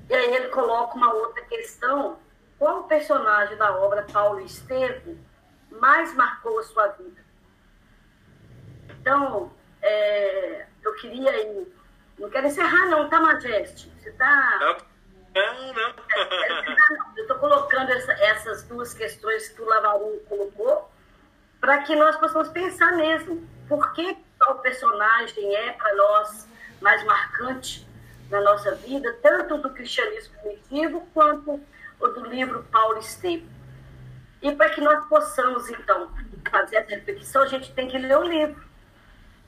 Speaker 2: E aí ele coloca uma outra questão, qual o personagem da obra Paulo Estevam mais marcou a sua vida? Então, é, eu queria ir. Não quero encerrar, não, tá, Majeste? Você tá.
Speaker 3: Não, não.
Speaker 2: Eu estou colocando essa, essas duas questões que o Lavaru colocou para que nós possamos pensar mesmo. Por que o personagem é para nós mais marcante na nossa vida, tanto do cristianismo primitivo quanto o do livro Paulo Estevam? E para que nós possamos, então, fazer essa reflexão, a gente tem que ler o livro.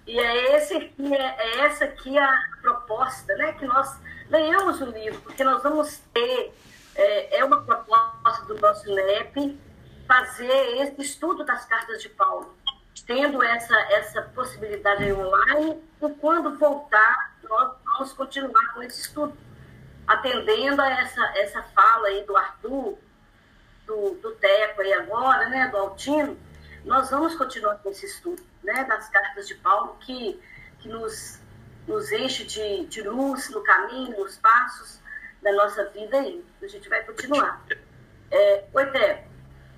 Speaker 2: E é, esse é, é essa aqui a proposta, né? Que nós leiamos o livro, porque nós vamos ter, é, é uma proposta do nosso NEP, fazer esse estudo das cartas de Paulo, tendo essa, essa possibilidade online, e quando voltar, nós vamos continuar com esse estudo, atendendo a essa, essa fala aí do Arthur, do, do Teco aí agora, né, do Altino, nós vamos continuar com esse estudo né, das cartas de Paulo, que, que nos, nos enche de, de luz no caminho, nos passos da nossa vida e a gente vai continuar. É, oi, Té.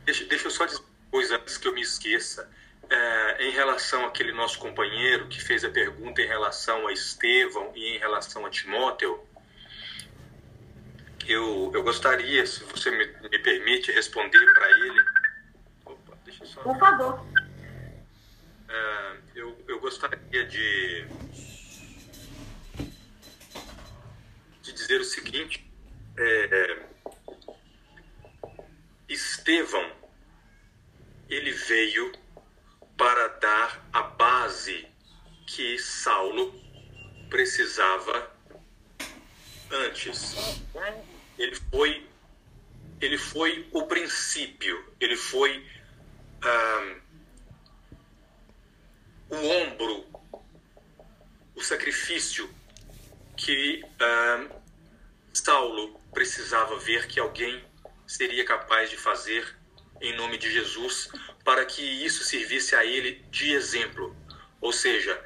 Speaker 3: Deixa, deixa eu só dizer uma coisa antes que eu me esqueça. É, em relação àquele nosso companheiro que fez a pergunta em relação a Estevão e em relação a Timóteo, eu, eu gostaria, se você me, me permite, responder para ele
Speaker 2: só... Por favor.
Speaker 3: É, eu, eu gostaria de, de dizer o seguinte. É, Estevão, ele veio para dar a base que Saulo precisava antes. Ele foi ele foi o princípio, ele foi ah, o ombro, o sacrifício que ah, Saulo precisava ver que alguém seria capaz de fazer em nome de Jesus para que isso servisse a ele de exemplo. Ou seja,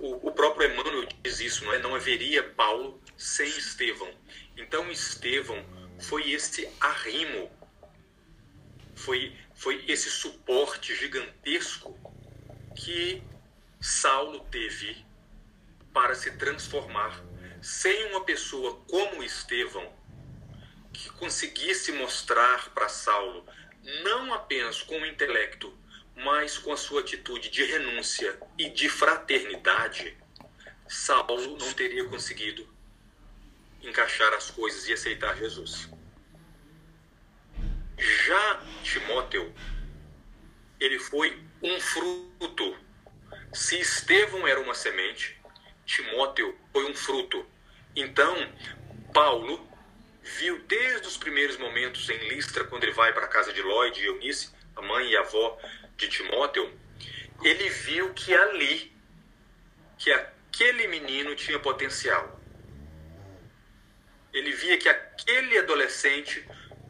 Speaker 3: o, próprio Emmanuel diz isso, não é? Não haveria Paulo sem Estevão. Então Estevão foi esse arrimo, foi, foi esse suporte gigantesco que Saulo teve para se transformar. Sem uma pessoa como Estevão, que conseguisse mostrar para Saulo, não apenas com o intelecto, mas com a sua atitude de renúncia e de fraternidade, Saulo não teria conseguido encaixar as coisas e aceitar Jesus. Já Timóteo, ele foi um fruto. Se Estevão era uma semente, Timóteo foi um fruto. Então, Paulo viu desde os primeiros momentos em Listra, quando ele vai para a casa de Lloyd e Eunice, a mãe e a avó de Timóteo, ele viu que ali, que aquele menino tinha potencial. Ele via que aquele adolescente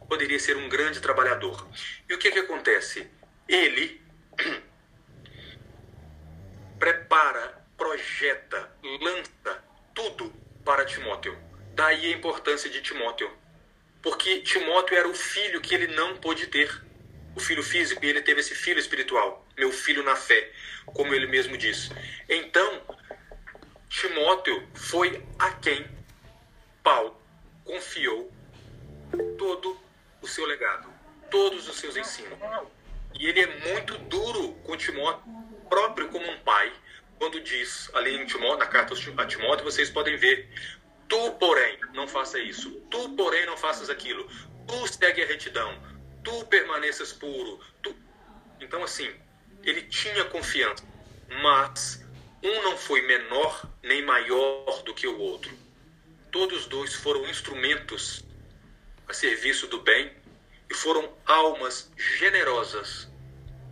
Speaker 3: poderia ser um grande trabalhador. E o que, que acontece? Ele prepara, projeta, lança tudo para Timóteo. Daí a importância de Timóteo. Porque Timóteo era o filho que ele não pôde ter. O filho físico, e ele teve esse filho espiritual, meu filho na fé, como ele mesmo diz. Então, Timóteo foi a quem Paulo confiou todo o seu legado, todos os seus ensinos. E ele é muito duro com Timóteo, próprio como um pai, quando diz ali em Timóteo, na carta a Timóteo, vocês podem ver: Tu, porém, não faça isso, tu, porém, não faças aquilo, tu segue a retidão, tu permaneças puro. Tu... Então, assim, ele tinha confiança, mas um não foi menor nem maior do que o outro. Todos dois foram instrumentos a serviço do bem e foram almas generosas,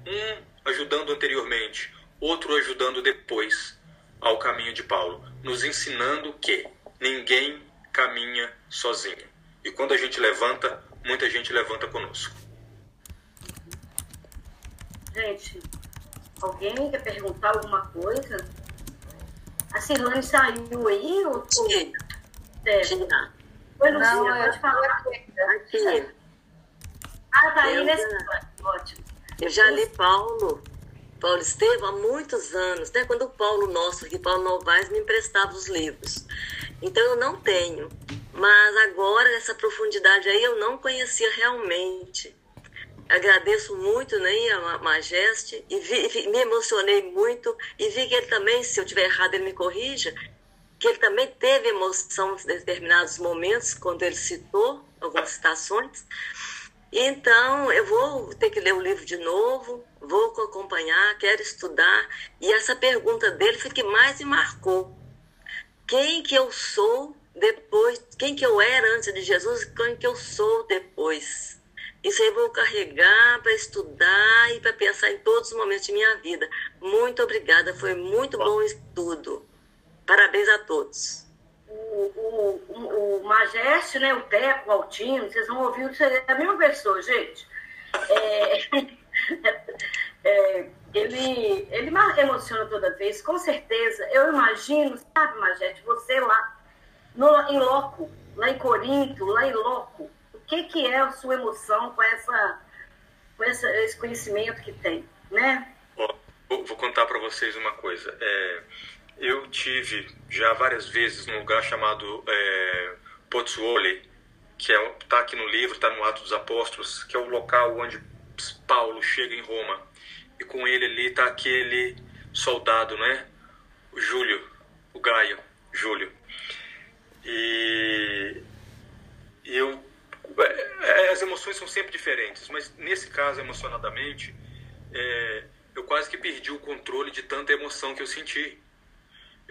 Speaker 3: um ajudando anteriormente, outro ajudando depois ao caminho de Paulo, nos ensinando que ninguém caminha sozinho. E quando a gente levanta, muita gente levanta conosco.
Speaker 2: Gente, alguém quer perguntar alguma coisa? A Silane saiu aí? Ou...
Speaker 4: Sim.
Speaker 2: É. Oi, Lucia,
Speaker 4: Não,
Speaker 2: pode falar.
Speaker 4: Aqui.
Speaker 2: Ah, tá aí
Speaker 4: Eu
Speaker 2: nesse
Speaker 4: já-
Speaker 2: Ótimo.
Speaker 4: Eu já li Paulo, Paulo Estevam, há muitos anos, né? Quando o Paulo nosso, aqui, Paulo Novaes, me emprestava os livros. Então eu não tenho. Mas agora, essa profundidade aí, eu não conhecia realmente. Agradeço muito né, a Ma- Majeste e vi- me emocionei muito e vi que ele também, se eu tiver errado, ele me corrija, que ele também teve emoção em determinados momentos, quando ele citou algumas citações. Então, eu vou ter que ler o livro de novo, vou acompanhar, quero estudar. E essa pergunta dele foi que mais me marcou. Quem que eu sou depois, quem que eu era antes de Jesus e quem que eu sou depois? Isso aí eu vou carregar para estudar e para pensar em todos os momentos de minha vida. Muito obrigada, foi muito bom estudo. Parabéns a todos.
Speaker 2: O, o, o, o Majeste, né, o Teco, o Altino, vocês vão ouvir isso aí, é a mesma pessoa, gente. É, é, ele, ele me emociona toda vez, com certeza. Eu imagino, sabe, Majeste, você lá no, em loco, lá em Corinto, lá em loco, o que, que é a sua emoção com, essa, com essa, esse conhecimento que tem, né?
Speaker 3: Vou, vou contar para vocês uma coisa. É, eu tive já várias vezes num lugar chamado é, Pozzuoli, que está é, tá aqui no livro, está no Atos dos Apóstolos, que é o local onde Paulo chega em Roma. E com ele ali está aquele soldado, né? O Júlio, o Gaio, Júlio. E, eu é, as emoções são sempre diferentes, mas nesse caso, emocionadamente, é, eu quase que perdi o controle de tanta emoção que eu senti.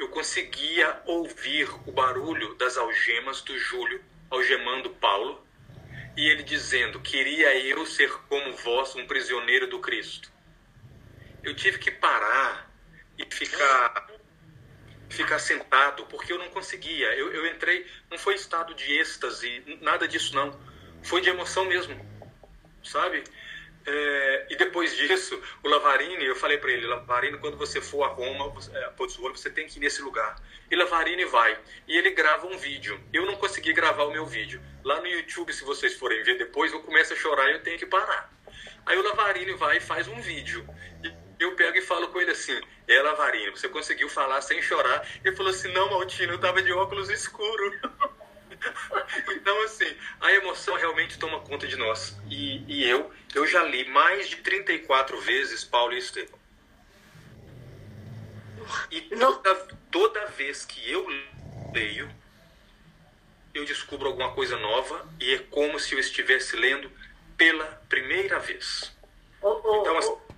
Speaker 3: Eu conseguia ouvir o barulho das algemas do Júlio algemando Paulo e ele dizendo: Queria eu ser como vós, um prisioneiro do Cristo. Eu tive que parar e ficar ficar sentado, porque eu não conseguia. Eu, eu entrei, não foi estado de êxtase, nada disso não. Foi de emoção mesmo, sabe? É, e depois disso, o Lavarini, eu falei para ele, Lavarini, quando você for a Roma, é, a Pozzuolo, você tem que ir nesse lugar. E Lavarini vai. E ele grava um vídeo. Eu não consegui gravar o meu vídeo. Lá no YouTube, se vocês forem ver depois, eu começo a chorar e eu tenho que parar. Aí o Lavarini vai e faz um vídeo. E eu pego e falo com ele assim: É, Lavarini, você conseguiu falar sem chorar? Ele falou assim: Não, Maltino, eu tava de óculos escuro. então, assim, a emoção realmente toma conta de nós. E, e eu, eu já li mais de 34 vezes Paulo e Estevão. E toda, toda vez que eu leio, eu descubro alguma coisa nova e é como se eu estivesse lendo pela primeira vez.
Speaker 2: Oh, oh, então, assim, oh.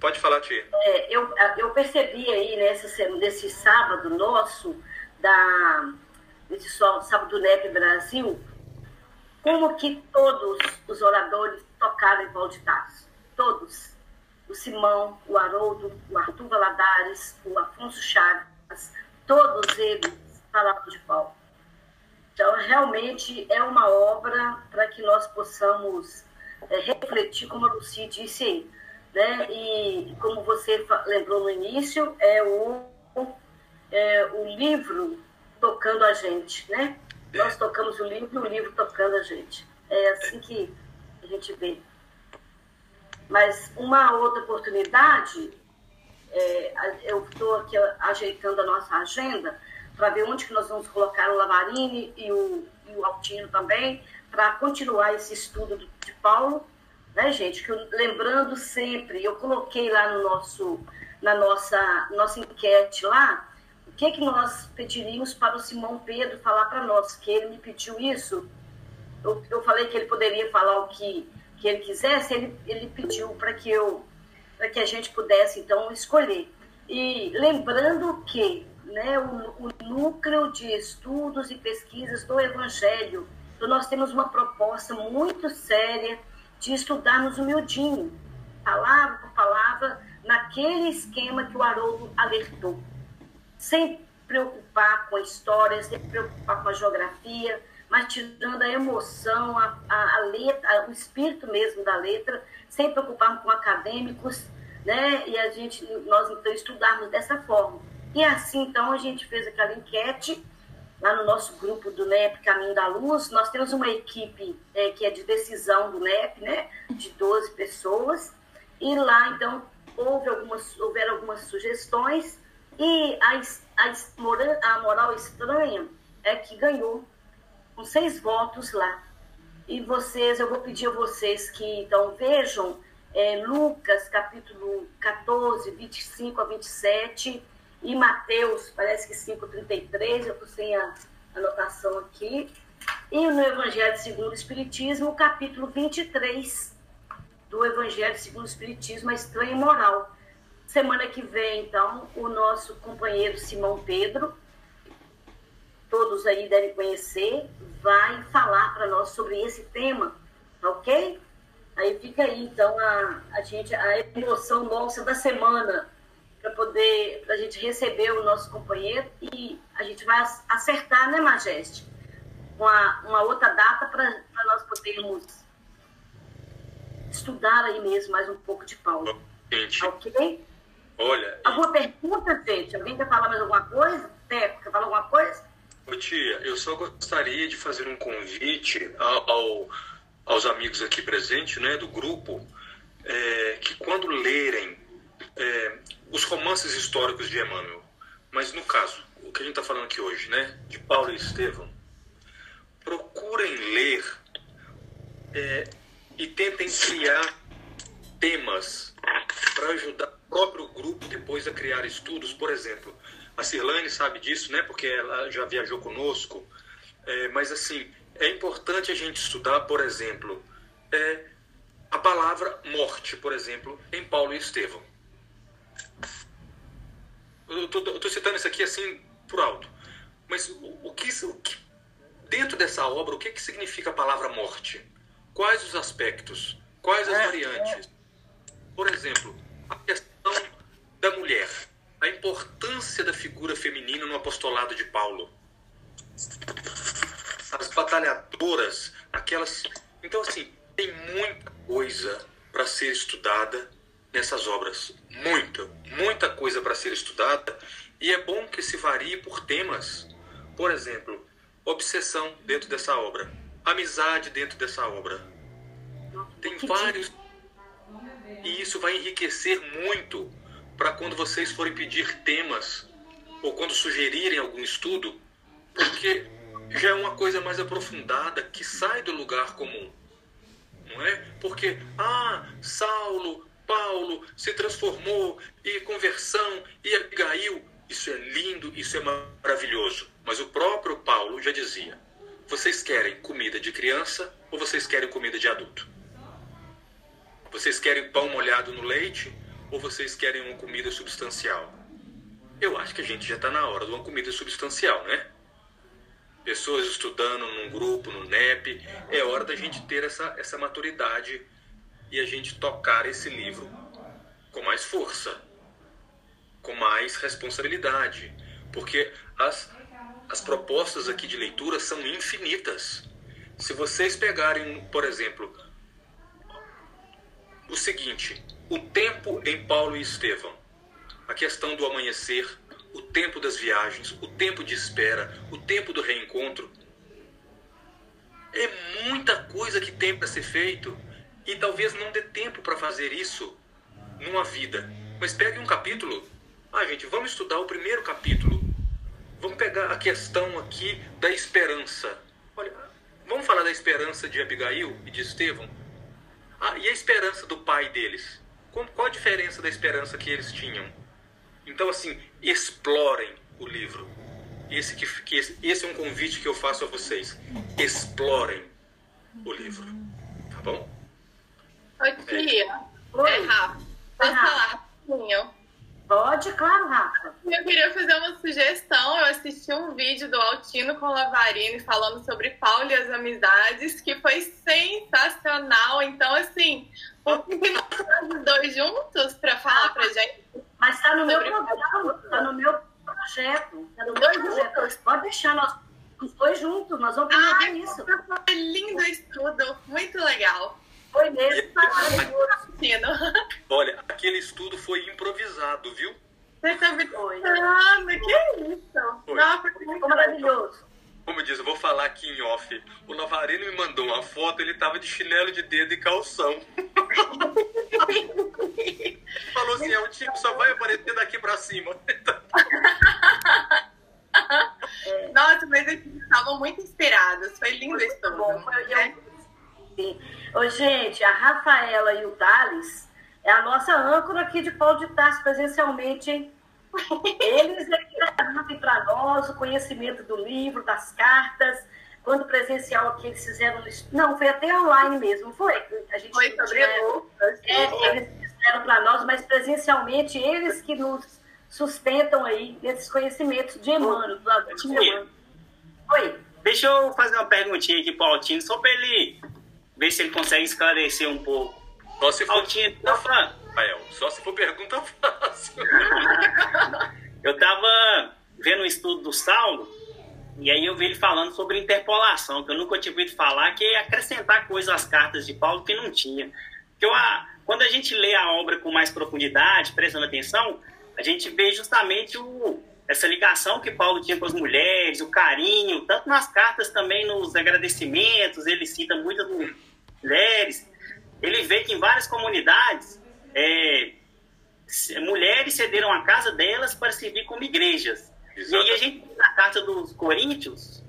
Speaker 3: pode falar, Tia.
Speaker 2: É, eu, eu percebi aí nessa, nesse sábado nosso da esse sábado do NEP Brasil, como que todos os oradores tocaram em Paulo de Tarso. Todos. O Simão, o Haroldo, o Arthur Valadares, o Afonso Chagas, todos eles falaram de Paulo. Então, realmente é uma obra para que nós possamos é, refletir, como a Luci disse aí. Né? E, como você lembrou no início, é o, é, o livro tocando a gente, né? Nós tocamos o livro e o livro tocando a gente. É assim que a gente vê. Mas uma outra oportunidade, é, eu estou aqui ajeitando a nossa agenda para ver onde que nós vamos colocar o Lavarini e o, e o Altino também, para continuar esse estudo de Paulo, né, gente? Que eu, lembrando sempre, eu coloquei lá no nosso, na nossa, nossa enquete lá, que, que nós pediríamos para o Simão Pedro falar para nós? Que ele me pediu isso. Eu, eu falei que ele poderia falar o que, que ele quisesse, ele, ele pediu para que eu para que a gente pudesse então escolher. E lembrando que né, o, o núcleo de estudos e pesquisas do Evangelho, então nós temos uma proposta muito séria de estudarmos o miudinho, palavra por palavra, naquele esquema que o Haroldo alertou sem preocupar com a história, sem preocupar com a geografia, mas tirando a emoção, a, a, a letra, o espírito mesmo da letra, sem preocupar com acadêmicos, né? E a gente, nós então estudarmos dessa forma. E assim, então, a gente fez aquela enquete lá no nosso grupo do NEP Caminho da Luz. Nós temos uma equipe é, que é de decisão do NEP, né? De 12 pessoas. E lá, então, houve algumas, houveram algumas sugestões e a, a, a moral estranha é que ganhou com seis votos lá. E vocês, eu vou pedir a vocês que então vejam é, Lucas capítulo 14, 25 a 27 e Mateus, parece que 5, 33, eu estou sem a anotação aqui. E no Evangelho segundo o Espiritismo, capítulo 23 do Evangelho segundo o Espiritismo, a estranha moral. Semana que vem, então, o nosso companheiro Simão Pedro, todos aí devem conhecer, vai falar para nós sobre esse tema, tá ok? Aí fica aí, então, a, a gente, a emoção nossa da semana, para poder, para a gente receber o nosso companheiro e a gente vai acertar, né, Majeste? Uma, uma outra data para nós podermos estudar aí mesmo mais um pouco de Paulo. Ok?
Speaker 3: Olha.
Speaker 2: Alguma pergunta, gente? Alguém quer falar mais alguma coisa? Teco, quer falar alguma coisa?
Speaker 3: Ô tia, eu só gostaria de fazer um convite ao, ao aos amigos aqui presentes, né, do grupo, é, que quando lerem é, os romances históricos de Emmanuel, mas no caso, o que a gente está falando aqui hoje, né, de Paulo e Estevão, procurem ler é, e tentem criar temas para ajudar próprio grupo depois a criar estudos. Por exemplo, a Cirlane sabe disso, né? Porque ela já viajou conosco. É, mas assim, é importante a gente estudar, por exemplo, é, a palavra morte, por exemplo, em Paulo e Estevão. Eu estou citando isso aqui assim por alto. Mas o, o, que, o que, dentro dessa obra, o que, que significa a palavra morte? Quais os aspectos? Quais as é, variantes? Por exemplo, a questão da mulher. a importância da figura feminina no apostolado de Paulo. As batalhadoras, aquelas. Então, assim, tem muita coisa para ser estudada nessas obras. Muita, muita coisa para ser estudada. E é bom que se varie por temas. Por exemplo, obsessão dentro dessa obra, amizade dentro dessa obra. Tem vários. E isso vai enriquecer muito para quando vocês forem pedir temas ou quando sugerirem algum estudo, porque já é uma coisa mais aprofundada que sai do lugar comum. Não é? Porque, ah, Saulo, Paulo se transformou e conversão e Abigail, isso é lindo, isso é maravilhoso. Mas o próprio Paulo já dizia: vocês querem comida de criança ou vocês querem comida de adulto? Vocês querem pão molhado no leite ou vocês querem uma comida substancial? Eu acho que a gente já está na hora de uma comida substancial, né? Pessoas estudando num grupo, no NEP, é hora da gente ter essa, essa maturidade e a gente tocar esse livro com mais força, com mais responsabilidade, porque as, as propostas aqui de leitura são infinitas. Se vocês pegarem, por exemplo, o seguinte, o tempo em Paulo e Estevão, a questão do amanhecer, o tempo das viagens, o tempo de espera, o tempo do reencontro. É muita coisa que tem para ser feito e talvez não dê tempo para fazer isso numa vida. Mas pegue um capítulo. Ah, gente, vamos estudar o primeiro capítulo. Vamos pegar a questão aqui da esperança. Olha, vamos falar da esperança de Abigail e de Estevão? Ah, e a esperança do pai deles? Qual a diferença da esperança que eles tinham? Então, assim, explorem o livro. Esse, que, que esse, esse é um convite que eu faço a vocês. Explorem o livro. Tá bom?
Speaker 1: Oi, tia. Oi. É, Rafa. Falar rapidinho?
Speaker 2: Pode, claro, Rafa.
Speaker 1: Eu queria fazer uma sugestão. Eu assisti um vídeo do Altino com Lavarini falando sobre Paulo e as amizades, que foi sensacional. Então, assim, por que não os dois juntos para falar pra gente?
Speaker 2: Mas tá no meu programa, tá no meu projeto. Tá no meu dois projeto. Juntos. Pode deixar nós, os dois juntos, nós vamos fazer isso.
Speaker 1: Foi lindo estudo, muito legal.
Speaker 2: Foi mesmo.
Speaker 3: Olha, aquele estudo foi improvisado, viu?
Speaker 1: Você tá me falando, que isso?
Speaker 2: Foi. Nossa, foi muito maravilhoso.
Speaker 3: Como diz, eu vou falar aqui em off. O Navarino me mandou uma foto, ele tava de chinelo de dedo e calção. Falou assim, é o tipo só vai aparecer daqui pra cima.
Speaker 1: Nossa, mas eles estavam muito inspirados. Foi lindo esse
Speaker 2: bom. Foi, né? Ô, gente, a Rafaela e o Thales é a nossa âncora aqui de Paulo de Tarso presencialmente, hein? Eles é que trazem para nós o conhecimento do livro, das cartas. Quando presencial aqui eles fizeram. Não, foi até online mesmo, foi?
Speaker 1: A gente foi sobre tinha...
Speaker 2: É, eles fizeram para nós, mas presencialmente eles que nos sustentam aí nesses conhecimentos de Emmanuel, do Agostinho
Speaker 5: Oi. Deixa eu fazer uma perguntinha aqui para o Altino, só para ele ver se ele consegue esclarecer um pouco.
Speaker 3: Só se for, Altino, tá Rafael, só se for pergunta fácil.
Speaker 5: eu tava vendo um estudo do Saulo, e aí eu vi ele falando sobre interpolação, que eu nunca tinha ouvido falar, que é acrescentar coisas às cartas de Paulo que não tinha. Que eu, quando a gente lê a obra com mais profundidade, prestando atenção, a gente vê justamente o, essa ligação que Paulo tinha com as mulheres, o carinho, tanto nas cartas também nos agradecimentos, ele cita muitas mulheres. Ele vê que em várias comunidades é, mulheres cederam a casa delas para servir como igrejas. Exato. E aí a gente na carta dos Coríntios,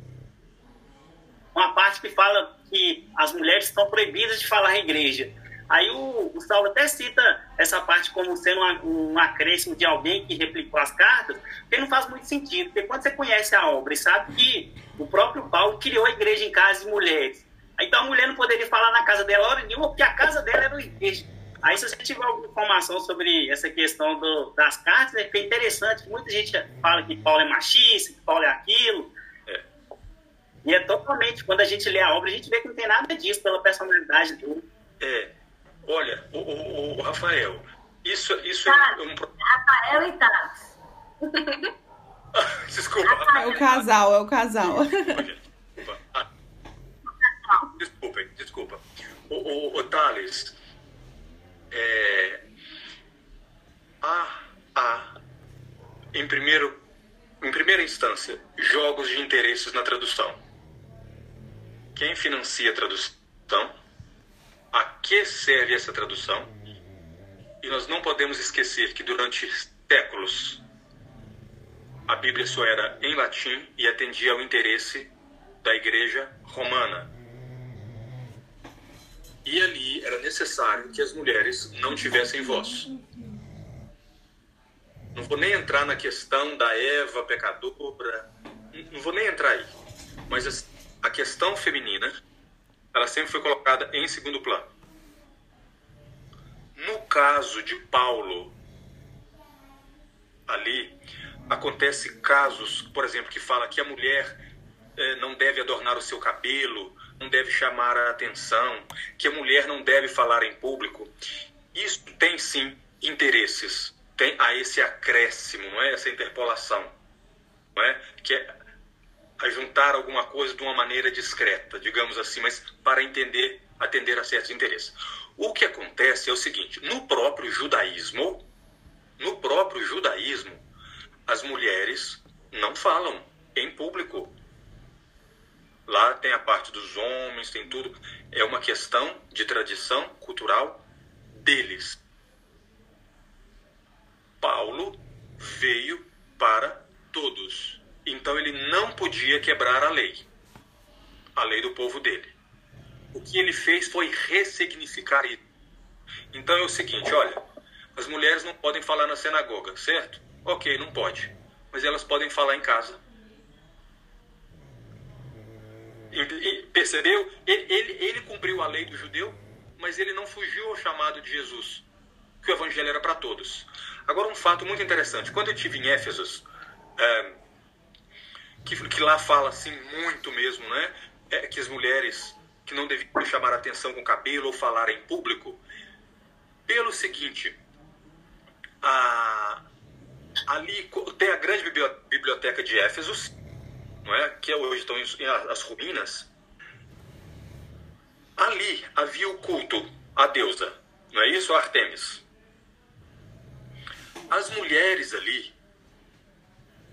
Speaker 5: uma parte que fala que as mulheres estão proibidas de falar em igreja. Aí o, o Saulo até cita essa parte como sendo um, um acréscimo de alguém que replicou as cartas, que não faz muito sentido, porque quando você conhece a obra e sabe que o próprio Paulo criou a igreja em casa de mulheres, então a mulher não poderia falar na casa dela hora nenhuma, porque a casa dela era uma igreja. Aí se você tiver alguma informação sobre essa questão do, das cartas, é bem interessante, muita gente fala que Paulo é machista, que Paulo é aquilo, é. e é totalmente, quando a gente lê a obra, a gente vê que não tem nada disso pela personalidade dele.
Speaker 3: É, Olha, o, o, o Rafael, isso, isso
Speaker 2: é um... Rafael e Thales.
Speaker 3: Desculpa.
Speaker 1: É o casal, é o casal.
Speaker 3: Desculpa. Desculpa, desculpa. O, o, o Thales, é, há, há, em, primeiro, em primeira instância, jogos de interesses na tradução. Quem financia a tradução? A que serve essa tradução? E nós não podemos esquecer que durante séculos a Bíblia só era em latim e atendia ao interesse da Igreja Romana. E ali era necessário que as mulheres não tivessem voz. Não vou nem entrar na questão da Eva pecadora, não vou nem entrar aí. Mas a questão feminina, ela sempre foi colocada em segundo plano. No caso de Paulo, ali, acontece casos, por exemplo, que fala que a mulher eh, não deve adornar o seu cabelo, não deve chamar a atenção, que a mulher não deve falar em público. Isso tem sim interesses, tem a esse acréscimo, não é? Essa interpolação, não é? Que é a juntar alguma coisa de uma maneira discreta, digamos assim, mas para entender, atender a certos interesses. O que acontece é o seguinte: no próprio judaísmo, no próprio judaísmo, as mulheres não falam em público. Lá tem a parte dos homens, tem tudo. É uma questão de tradição cultural deles. Paulo veio para todos. Então ele não podia quebrar a lei, a lei do povo dele. O que ele fez foi ressignificar isso. Então é o seguinte: olha, as mulheres não podem falar na sinagoga, certo? Ok, não pode. Mas elas podem falar em casa. Percebeu? Ele, ele, ele, cumpriu a lei do judeu, mas ele não fugiu ao chamado de Jesus, que o evangelho era para todos. Agora, um fato muito interessante: quando eu estive em Éfeso, é, que, que, lá fala assim muito mesmo, né? É, que as mulheres que não deviam chamar atenção com cabelo ou falar em público, pelo seguinte, a, ali tem a grande biblioteca de Éfeso, não é? que hoje estão as ruínas. Ali havia o culto à deusa, não é isso? Artemis. As mulheres ali,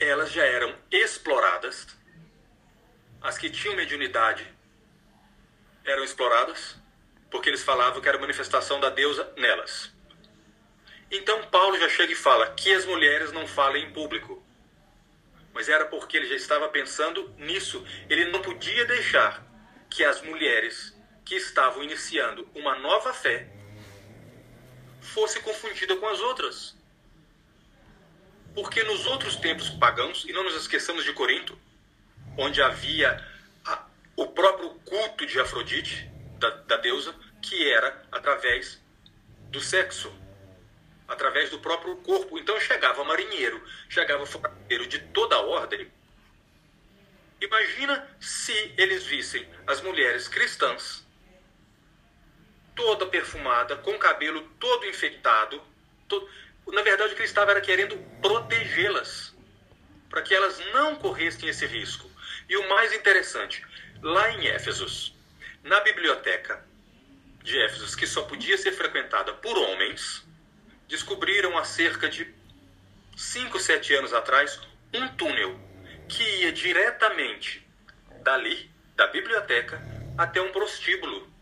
Speaker 3: elas já eram exploradas. As que tinham mediunidade eram exploradas, porque eles falavam que era manifestação da deusa nelas. Então Paulo já chega e fala que as mulheres não falem em público. Mas era porque ele já estava pensando nisso. Ele não podia deixar que as mulheres que estavam iniciando uma nova fé fosse confundida com as outras. Porque nos outros tempos pagãos, e não nos esqueçamos de Corinto, onde havia a, o próprio culto de Afrodite, da, da deusa, que era através do sexo através do próprio corpo. Então chegava marinheiro, chegava forasteiro de toda a ordem. Imagina se eles vissem as mulheres cristãs, toda perfumada, com cabelo todo infectado. Todo... Na verdade, o que ele estava era querendo protegê-las, para que elas não corressem esse risco. E o mais interessante, lá em Éfesos, na biblioteca de Éfesos, que só podia ser frequentada por homens, descobriram há cerca de 5, 7 anos atrás um túnel que ia diretamente dali, da biblioteca, até um prostíbulo.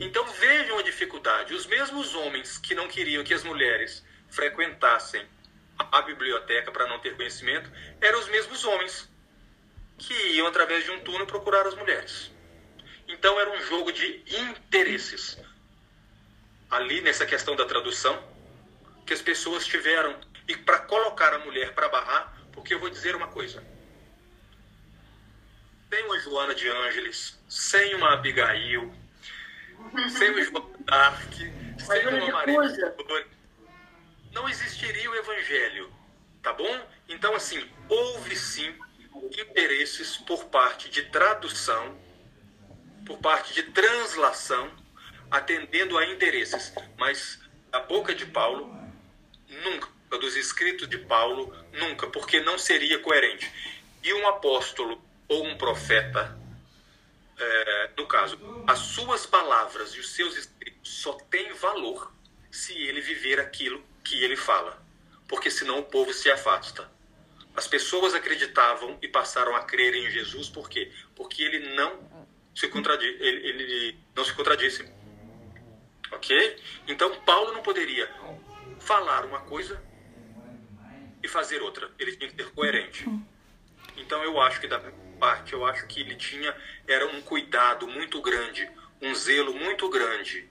Speaker 3: Então vejam a dificuldade. Os mesmos homens que não queriam que as mulheres frequentassem a biblioteca para não ter conhecimento eram os mesmos homens que iam através de um túnel procurar as mulheres. Então era um jogo de interesses ali nessa questão da tradução, que as pessoas tiveram, e para colocar a mulher para barrar, porque eu vou dizer uma coisa. Sem uma Joana de Ângeles, sem uma Abigail, sem uma Joana d'Arc, sem uma Maria não existiria o evangelho, tá bom? Então, assim, houve sim interesses por parte de tradução, por parte de translação, atendendo a interesses. Mas a boca de Paulo, nunca. dos escritos de Paulo, nunca, porque não seria coerente. E um apóstolo ou um profeta, é, no caso, as suas palavras e os seus escritos só têm valor se ele viver aquilo que ele fala, porque senão o povo se afasta. As pessoas acreditavam e passaram a crer em Jesus, por quê? Porque ele não se contradiz, ele, ele não se contradisse. Ok? Então Paulo não poderia falar uma coisa e fazer outra. Ele tinha que ser coerente. Então eu acho que da parte, eu acho que ele tinha era um cuidado muito grande, um zelo muito grande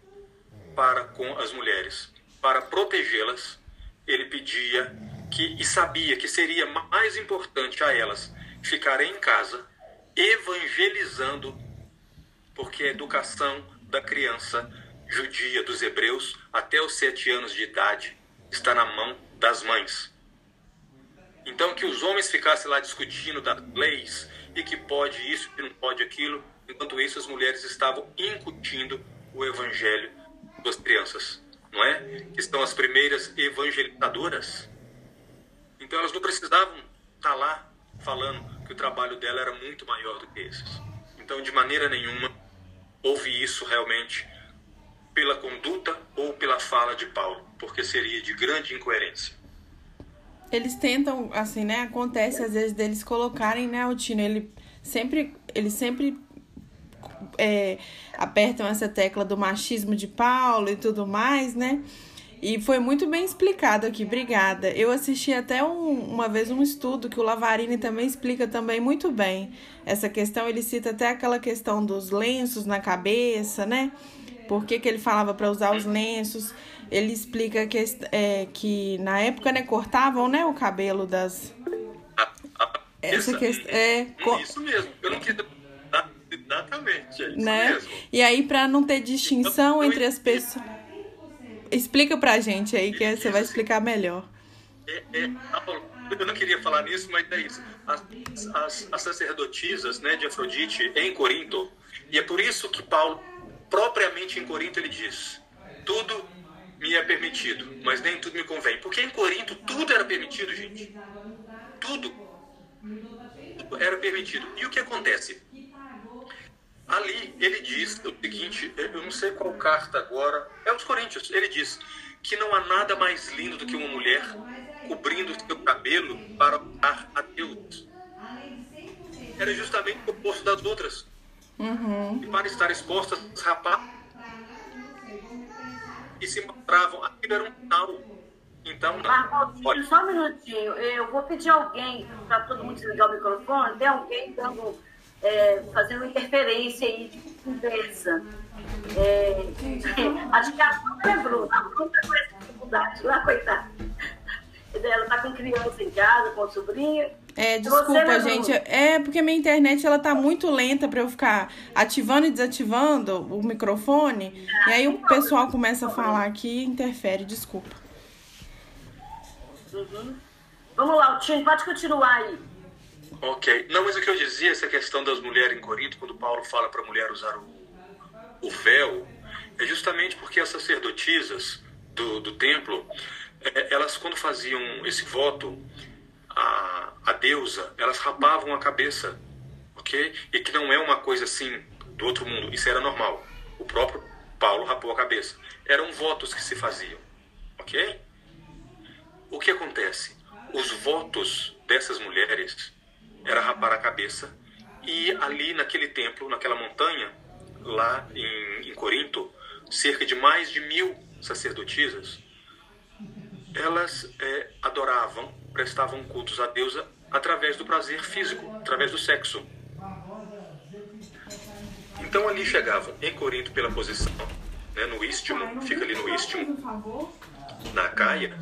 Speaker 3: para com as mulheres, para protegê-las. Ele pedia que e sabia que seria mais importante a elas ficarem em casa evangelizando, porque a educação da criança judia dos hebreus até os sete anos de idade está na mão das mães. Então que os homens ficassem lá discutindo das leis e que pode isso, que não pode aquilo, enquanto isso as mulheres estavam incutindo o evangelho das crianças, não é? Que são as primeiras evangelizadoras. Então elas não precisavam estar lá falando que o trabalho dela era muito maior do que esses. Então, de maneira nenhuma, houve isso realmente pela conduta ou pela fala de Paulo, porque seria de grande incoerência.
Speaker 1: Eles tentam, assim, né? Acontece às vezes deles colocarem, né, Altino? Ele sempre, ele sempre é, apertam essa tecla do machismo de Paulo e tudo mais, né? E foi muito bem explicado aqui, obrigada. Eu assisti até um, uma vez um estudo que o Lavarini também explica também muito bem essa questão. Ele cita até aquela questão dos lenços na cabeça, né? Por que, que ele falava para usar os lenços? Ele explica que, é, que na época, né, cortavam, né, o cabelo das...
Speaker 3: Essa questão... É, isso mesmo, eu não quis... Exatamente, é isso né? mesmo.
Speaker 1: E aí, para não ter distinção entre as pessoas... Explica pra gente aí, que você vai explicar melhor.
Speaker 3: É, é, eu não queria falar nisso, mas é isso. As, as, as sacerdotisas né, de Afrodite em Corinto, e é por isso que Paulo, propriamente em Corinto, ele diz: tudo me é permitido, mas nem tudo me convém. Porque em Corinto tudo era permitido, gente. Tudo. Tudo era permitido. E o que acontece? Ali ele diz o seguinte, eu não sei qual carta agora, é os Coríntios, ele diz que não há nada mais lindo do que uma mulher cobrindo seu cabelo para orar a Deus. Era justamente o oposto das outras.
Speaker 1: Uhum.
Speaker 3: E para estar expostas, rapazes e se mostravam, aquilo era um sinal. Então,
Speaker 2: não. só um minutinho. Eu vou pedir alguém, para todo mundo desligar o microfone, tem alguém dando é, fazendo interferência aí de conversa. É, acho que a Bruna é Bruna. A Bruna tá com essa dificuldade lá, coitada. Ela tá com criança em casa, com sobrinha.
Speaker 1: É, desculpa, gente. É porque minha internet ela tá muito lenta para eu ficar ativando e desativando o microfone. Ah, e aí o pessoal começa a falar aqui e interfere, desculpa.
Speaker 2: Uhum. Vamos lá, Tino, pode continuar aí.
Speaker 3: Ok. Não, mas o que eu dizia, essa questão das mulheres em Corinto, quando Paulo fala para a mulher usar o, o véu, é justamente porque as sacerdotisas do, do templo, é, elas quando faziam esse voto a, a deusa, elas rapavam a cabeça, ok? E que não é uma coisa assim do outro mundo, isso era normal. O próprio Paulo rapou a cabeça. Eram votos que se faziam, ok? O que acontece? Os votos dessas mulheres era rapar a cabeça. E ali naquele templo, naquela montanha, lá em, em Corinto, cerca de mais de mil sacerdotisas, elas é, adoravam, prestavam cultos à deusa através do prazer físico, através do sexo. Então ali chegavam em Corinto pela posição, né, no istmo, fica ali no istmo, na caia,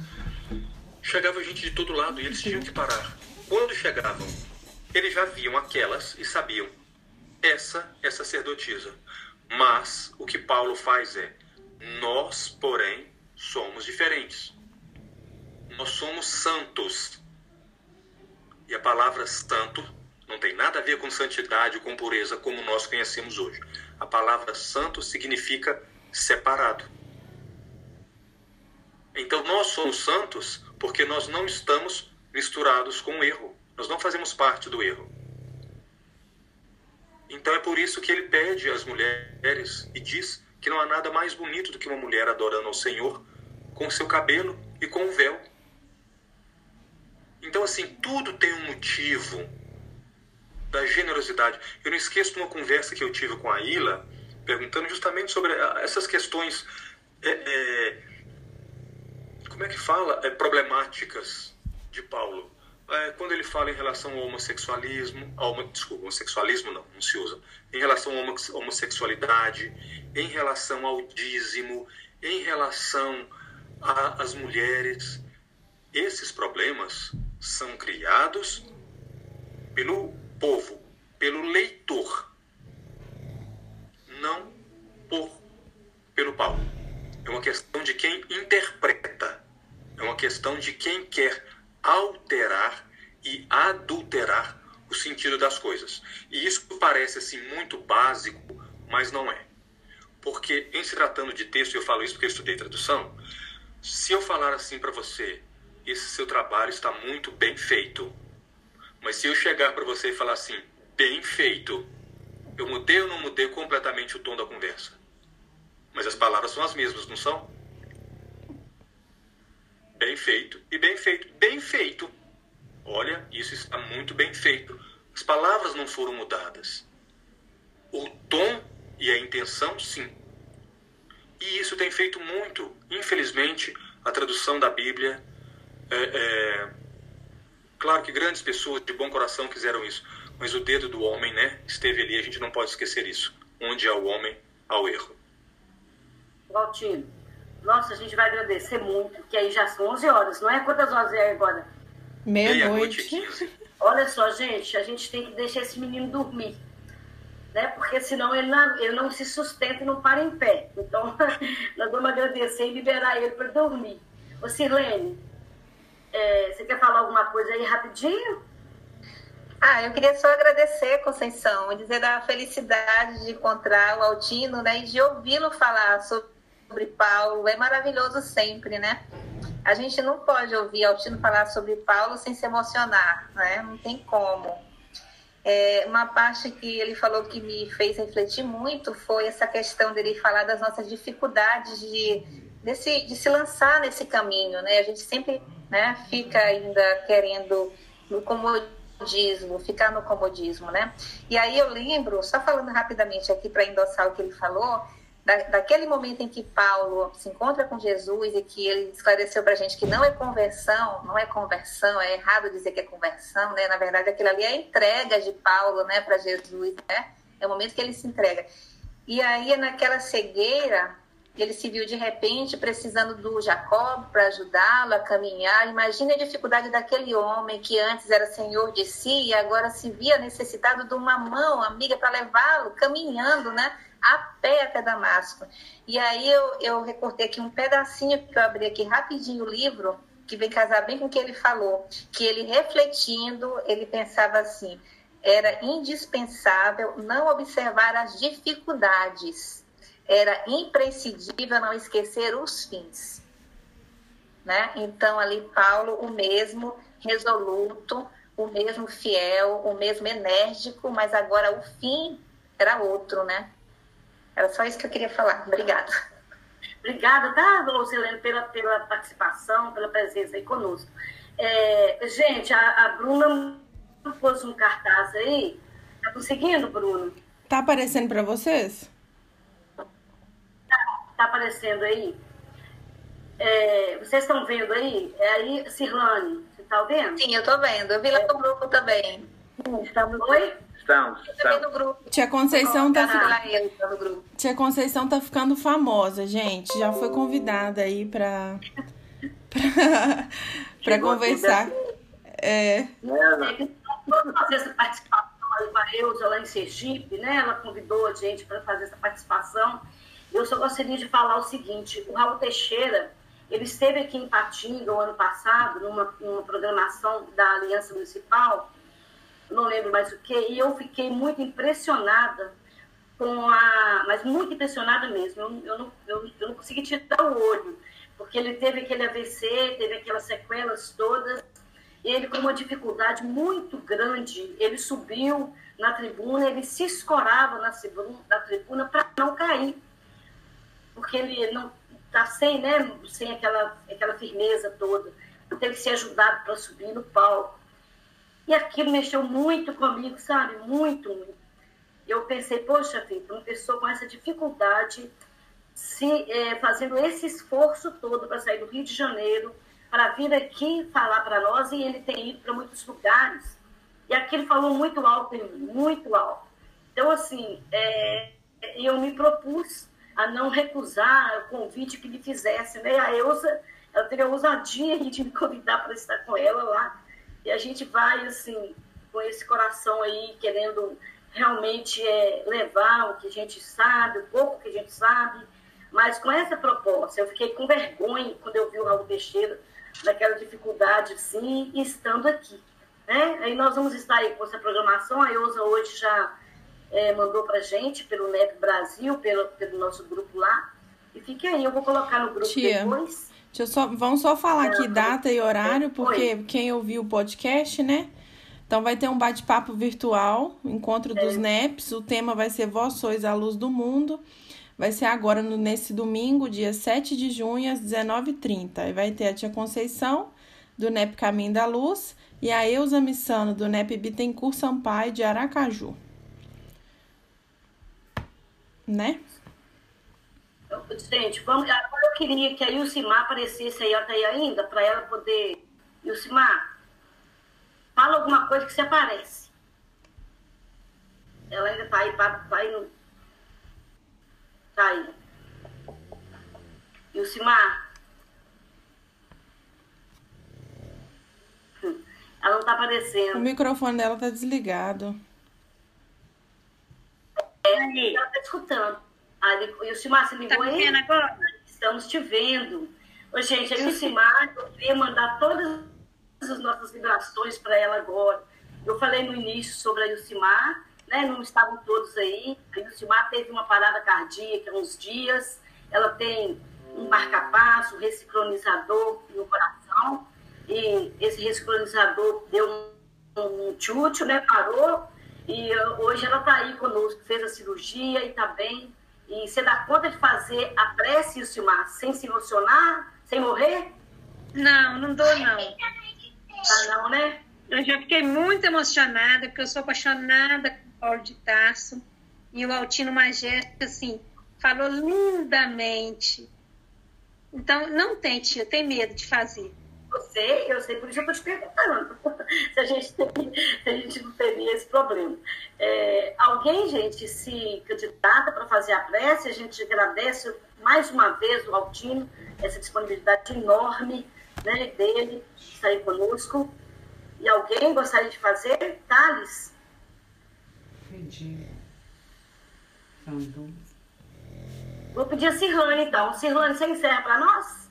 Speaker 3: chegava gente de todo lado e eles tinham que parar. Quando chegavam eles já viam aquelas e sabiam essa é sacerdotisa. Mas o que Paulo faz é: nós, porém, somos diferentes. Nós somos santos. E a palavra santo não tem nada a ver com santidade ou com pureza como nós conhecemos hoje. A palavra santo significa separado. Então nós somos santos porque nós não estamos misturados com o erro. Nós não fazemos parte do erro. Então é por isso que ele pede às mulheres e diz que não há nada mais bonito do que uma mulher adorando ao Senhor com seu cabelo e com o véu. Então, assim, tudo tem um motivo da generosidade. Eu não esqueço de uma conversa que eu tive com a Ila, perguntando justamente sobre ah, essas questões, é, é, como é que fala, é, problemáticas de Paulo. É, quando ele fala em relação ao homossexualismo, ao, desculpa, homossexualismo não, não se usa, em relação à homossexualidade, em relação ao dízimo, em relação às mulheres. Esses problemas são criados pelo povo, pelo leitor, não por pelo Paulo. É uma questão de quem interpreta, é uma questão de quem quer alterar e adulterar o sentido das coisas. E isso parece assim muito básico, mas não é. Porque em se tratando de texto, eu falo isso porque eu estudei tradução, se eu falar assim para você, esse seu trabalho está muito bem feito. Mas se eu chegar para você e falar assim, bem feito, eu mudei ou não mudei completamente o tom da conversa? Mas as palavras são as mesmas, não são? Bem feito e bem feito. Bem feito. Olha, isso está muito bem feito. As palavras não foram mudadas. O tom e a intenção, sim. E isso tem feito muito. Infelizmente, a tradução da Bíblia. É, é... Claro que grandes pessoas de bom coração quiseram isso, mas o dedo do homem, né, esteve ali. A gente não pode esquecer isso. Onde há o homem, há o erro.
Speaker 2: Valtinho, nossa, a gente vai agradecer muito, que aí já são 11 horas, não é? Quantas horas é agora?
Speaker 1: Meia-noite.
Speaker 2: Olha só, gente, a gente tem que deixar esse menino dormir né? Porque senão ele não, ele não se sustenta e não para em pé. Então, nós vamos agradecer e liberar ele para dormir. Ô, Sirlene, é, você quer falar alguma coisa aí rapidinho?
Speaker 6: Ah, eu queria só agradecer, Conceição, e dizer da felicidade de encontrar o Altino, né, e de ouvi-lo falar sobre Paulo. É maravilhoso sempre, né? A gente não pode ouvir Altino falar sobre Paulo sem se emocionar, né? Não tem como. É, uma parte que ele falou que me fez refletir muito foi essa questão dele falar das nossas dificuldades de, desse, de se lançar nesse caminho, né? A gente sempre né, fica ainda querendo no comodismo, ficar no comodismo, né? E aí eu lembro, só falando rapidamente aqui para endossar o que ele falou, da, daquele momento em que Paulo se encontra com Jesus e que ele esclareceu para a gente que não é conversão, não é conversão, é errado dizer que é conversão, né? Na verdade, aquilo ali é a entrega de Paulo, né, para Jesus, né? É o momento que ele se entrega. E aí, naquela cegueira, ele se viu de repente precisando do Jacob para ajudá-lo a caminhar. Imagine a dificuldade daquele homem que antes era senhor de si e agora se via necessitado de uma mão amiga para levá-lo caminhando, né? a pé até Damasco. E aí eu, eu recortei aqui um pedacinho que eu abri aqui rapidinho o livro, que vem casar bem com o que ele falou, que ele refletindo, ele pensava assim, era indispensável não observar as dificuldades, era imprescindível não esquecer os fins. Né? Então, ali, Paulo, o mesmo resoluto, o mesmo fiel, o mesmo enérgico, mas agora o fim era outro, né? Era só isso que eu queria falar. Obrigada.
Speaker 2: Obrigada, tá, Lucilene, pela, pela participação, pela presença aí conosco. É, gente, a, a Bruna pôs um cartaz aí. Tá conseguindo, Bruno?
Speaker 1: Tá aparecendo para vocês?
Speaker 2: Tá, tá aparecendo aí. É, vocês estão vendo aí? É aí, Cirlane, você tá vendo?
Speaker 6: Sim, eu tô vendo. Eu vi lá no grupo também.
Speaker 2: Tá, oi?
Speaker 7: Estamos, estamos.
Speaker 1: Tia Conceição tá, ficando... Tia Conceição tá ficando famosa, gente. Já foi convidada aí pra, pra conversar. É.
Speaker 2: fazer essa participação aí com a Eusa lá em Sergipe, né? Ela convidou a gente para fazer essa participação. Eu só gostaria de falar o seguinte: o Raul Teixeira, ele esteve aqui em Patinga o ano passado, numa, numa programação da Aliança Municipal não lembro mais o que, e eu fiquei muito impressionada com a. Mas muito impressionada mesmo. Eu, eu, não, eu, eu não consegui tirar o olho porque ele teve aquele AVC, teve aquelas sequelas todas, e ele com uma dificuldade muito grande, ele subiu na tribuna, ele se escorava na, na tribuna para não cair, porque ele não está sem, né, sem aquela, aquela firmeza toda, teve que ser ajudado para subir no palco. E aquilo mexeu muito comigo, sabe? Muito, muito. Eu pensei, poxa, Felipe, uma pessoa com essa dificuldade, se é, fazendo esse esforço todo para sair do Rio de Janeiro, para vir aqui falar para nós, e ele tem ido para muitos lugares. E aquilo falou muito alto em mim, muito alto. Então, assim, é, eu me propus a não recusar o convite que lhe fizesse. Né? A Elza, ela teve a ousadia de me convidar para estar com ela lá. E a gente vai, assim, com esse coração aí, querendo realmente é, levar o que a gente sabe, o pouco que a gente sabe, mas com essa proposta. Eu fiquei com vergonha quando eu vi o Raul Teixeira, naquela dificuldade, sim, estando aqui. Né? Aí nós vamos estar aí com essa programação. A Eusa hoje já é, mandou para gente pelo NEP Brasil, pelo, pelo nosso grupo lá. E fique aí, eu vou colocar no grupo Tia, depois.
Speaker 1: Deixa só, vamos só falar aqui data e horário, porque Oi. quem ouviu o podcast, né? Então vai ter um bate-papo virtual, encontro dos é. NEPs. O tema vai ser Vós sois a luz do mundo. Vai ser agora no, nesse domingo, dia 7 de junho, às 19h30. E vai ter a tia Conceição, do NEP Caminho da Luz, e a Eusa Missano, do NEP Bittencourt Sampaio, de Aracaju. Né?
Speaker 2: Gente, vamos, agora eu queria que a Ilcimar aparecesse aí, ela tá aí ainda, para ela poder. Ilcimar, fala alguma coisa que você aparece. Ela ainda tá aí, tá, tá aí no. Tá aí. Ilcimar. Ela não tá aparecendo.
Speaker 1: O microfone dela tá desligado.
Speaker 2: É, ela tá escutando. Aí, e o Silmar, você ligou tá aí? Agora? Estamos te vendo. Ô, gente, aí o Silmar, eu queria mandar todas as nossas vibrações para ela agora. Eu falei no início sobre a Yucimar, né? Não estavam todos aí. A Yucimar teve uma parada cardíaca há uns dias. Ela tem um marca-passo, ressincronizador no coração. E esse ressincronizador deu um, um né? Parou. E hoje ela está aí conosco, fez a cirurgia e está bem. E você dá conta de fazer a prece, Silmar, sem se emocionar, sem morrer?
Speaker 7: Não, não dou não.
Speaker 2: Ah, não, né?
Speaker 7: Eu já fiquei muito emocionada, porque eu sou apaixonada com o Paulo de Tarso. E o Altino Majeste, assim, falou lindamente. Então, não tem, tia, tem medo de fazer.
Speaker 2: Eu sei, eu sei, por isso eu estou te perguntando se a gente, tem, se a gente não teria esse problema. É, alguém, gente, se candidata para fazer a prece, a gente agradece mais uma vez o Altino, essa disponibilidade enorme né, dele estar aí conosco. E alguém gostaria de fazer? Thales? Pedi. Vou pedir a Cirlane, então. Cirlane, você encerra para nós?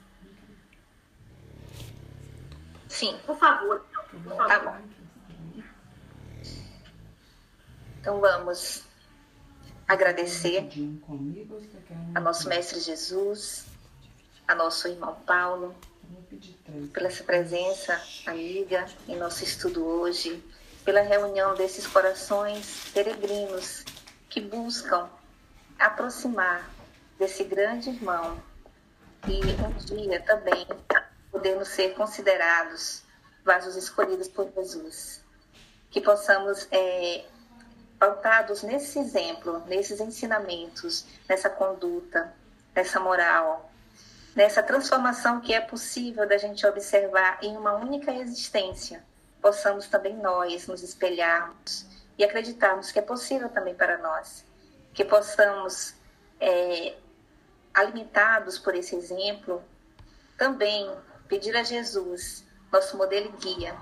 Speaker 6: Sim.
Speaker 2: Por favor. Tá bom.
Speaker 6: Então vamos agradecer a nosso Mestre Jesus, a nosso irmão Paulo, pela essa presença amiga em nosso estudo hoje, pela reunião desses corações peregrinos que buscam aproximar desse grande irmão e um dia também podemos ser considerados vasos escolhidos por Jesus. Que possamos, é, pautados nesse exemplo, nesses ensinamentos, nessa conduta, nessa moral, nessa transformação que é possível da gente observar em uma única existência, possamos também nós nos espelharmos e acreditarmos que é possível também para nós. Que possamos, é, alimentados por esse exemplo, também pedir a Jesus, nosso modelo guia,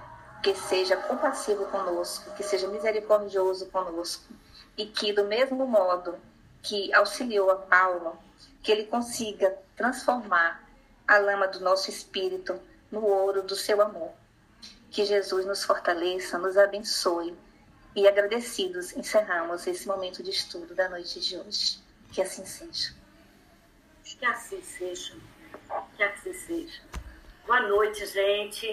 Speaker 6: que seja compassivo conosco, que seja misericordioso conosco e que, do mesmo modo que auxiliou a Paulo, que ele consiga transformar a lama do nosso espírito no ouro do seu amor. Que Jesus nos fortaleça, nos abençoe e agradecidos encerramos esse momento de estudo da noite de hoje. Que assim seja.
Speaker 2: Que assim seja. Que assim seja. Boa noite, gente.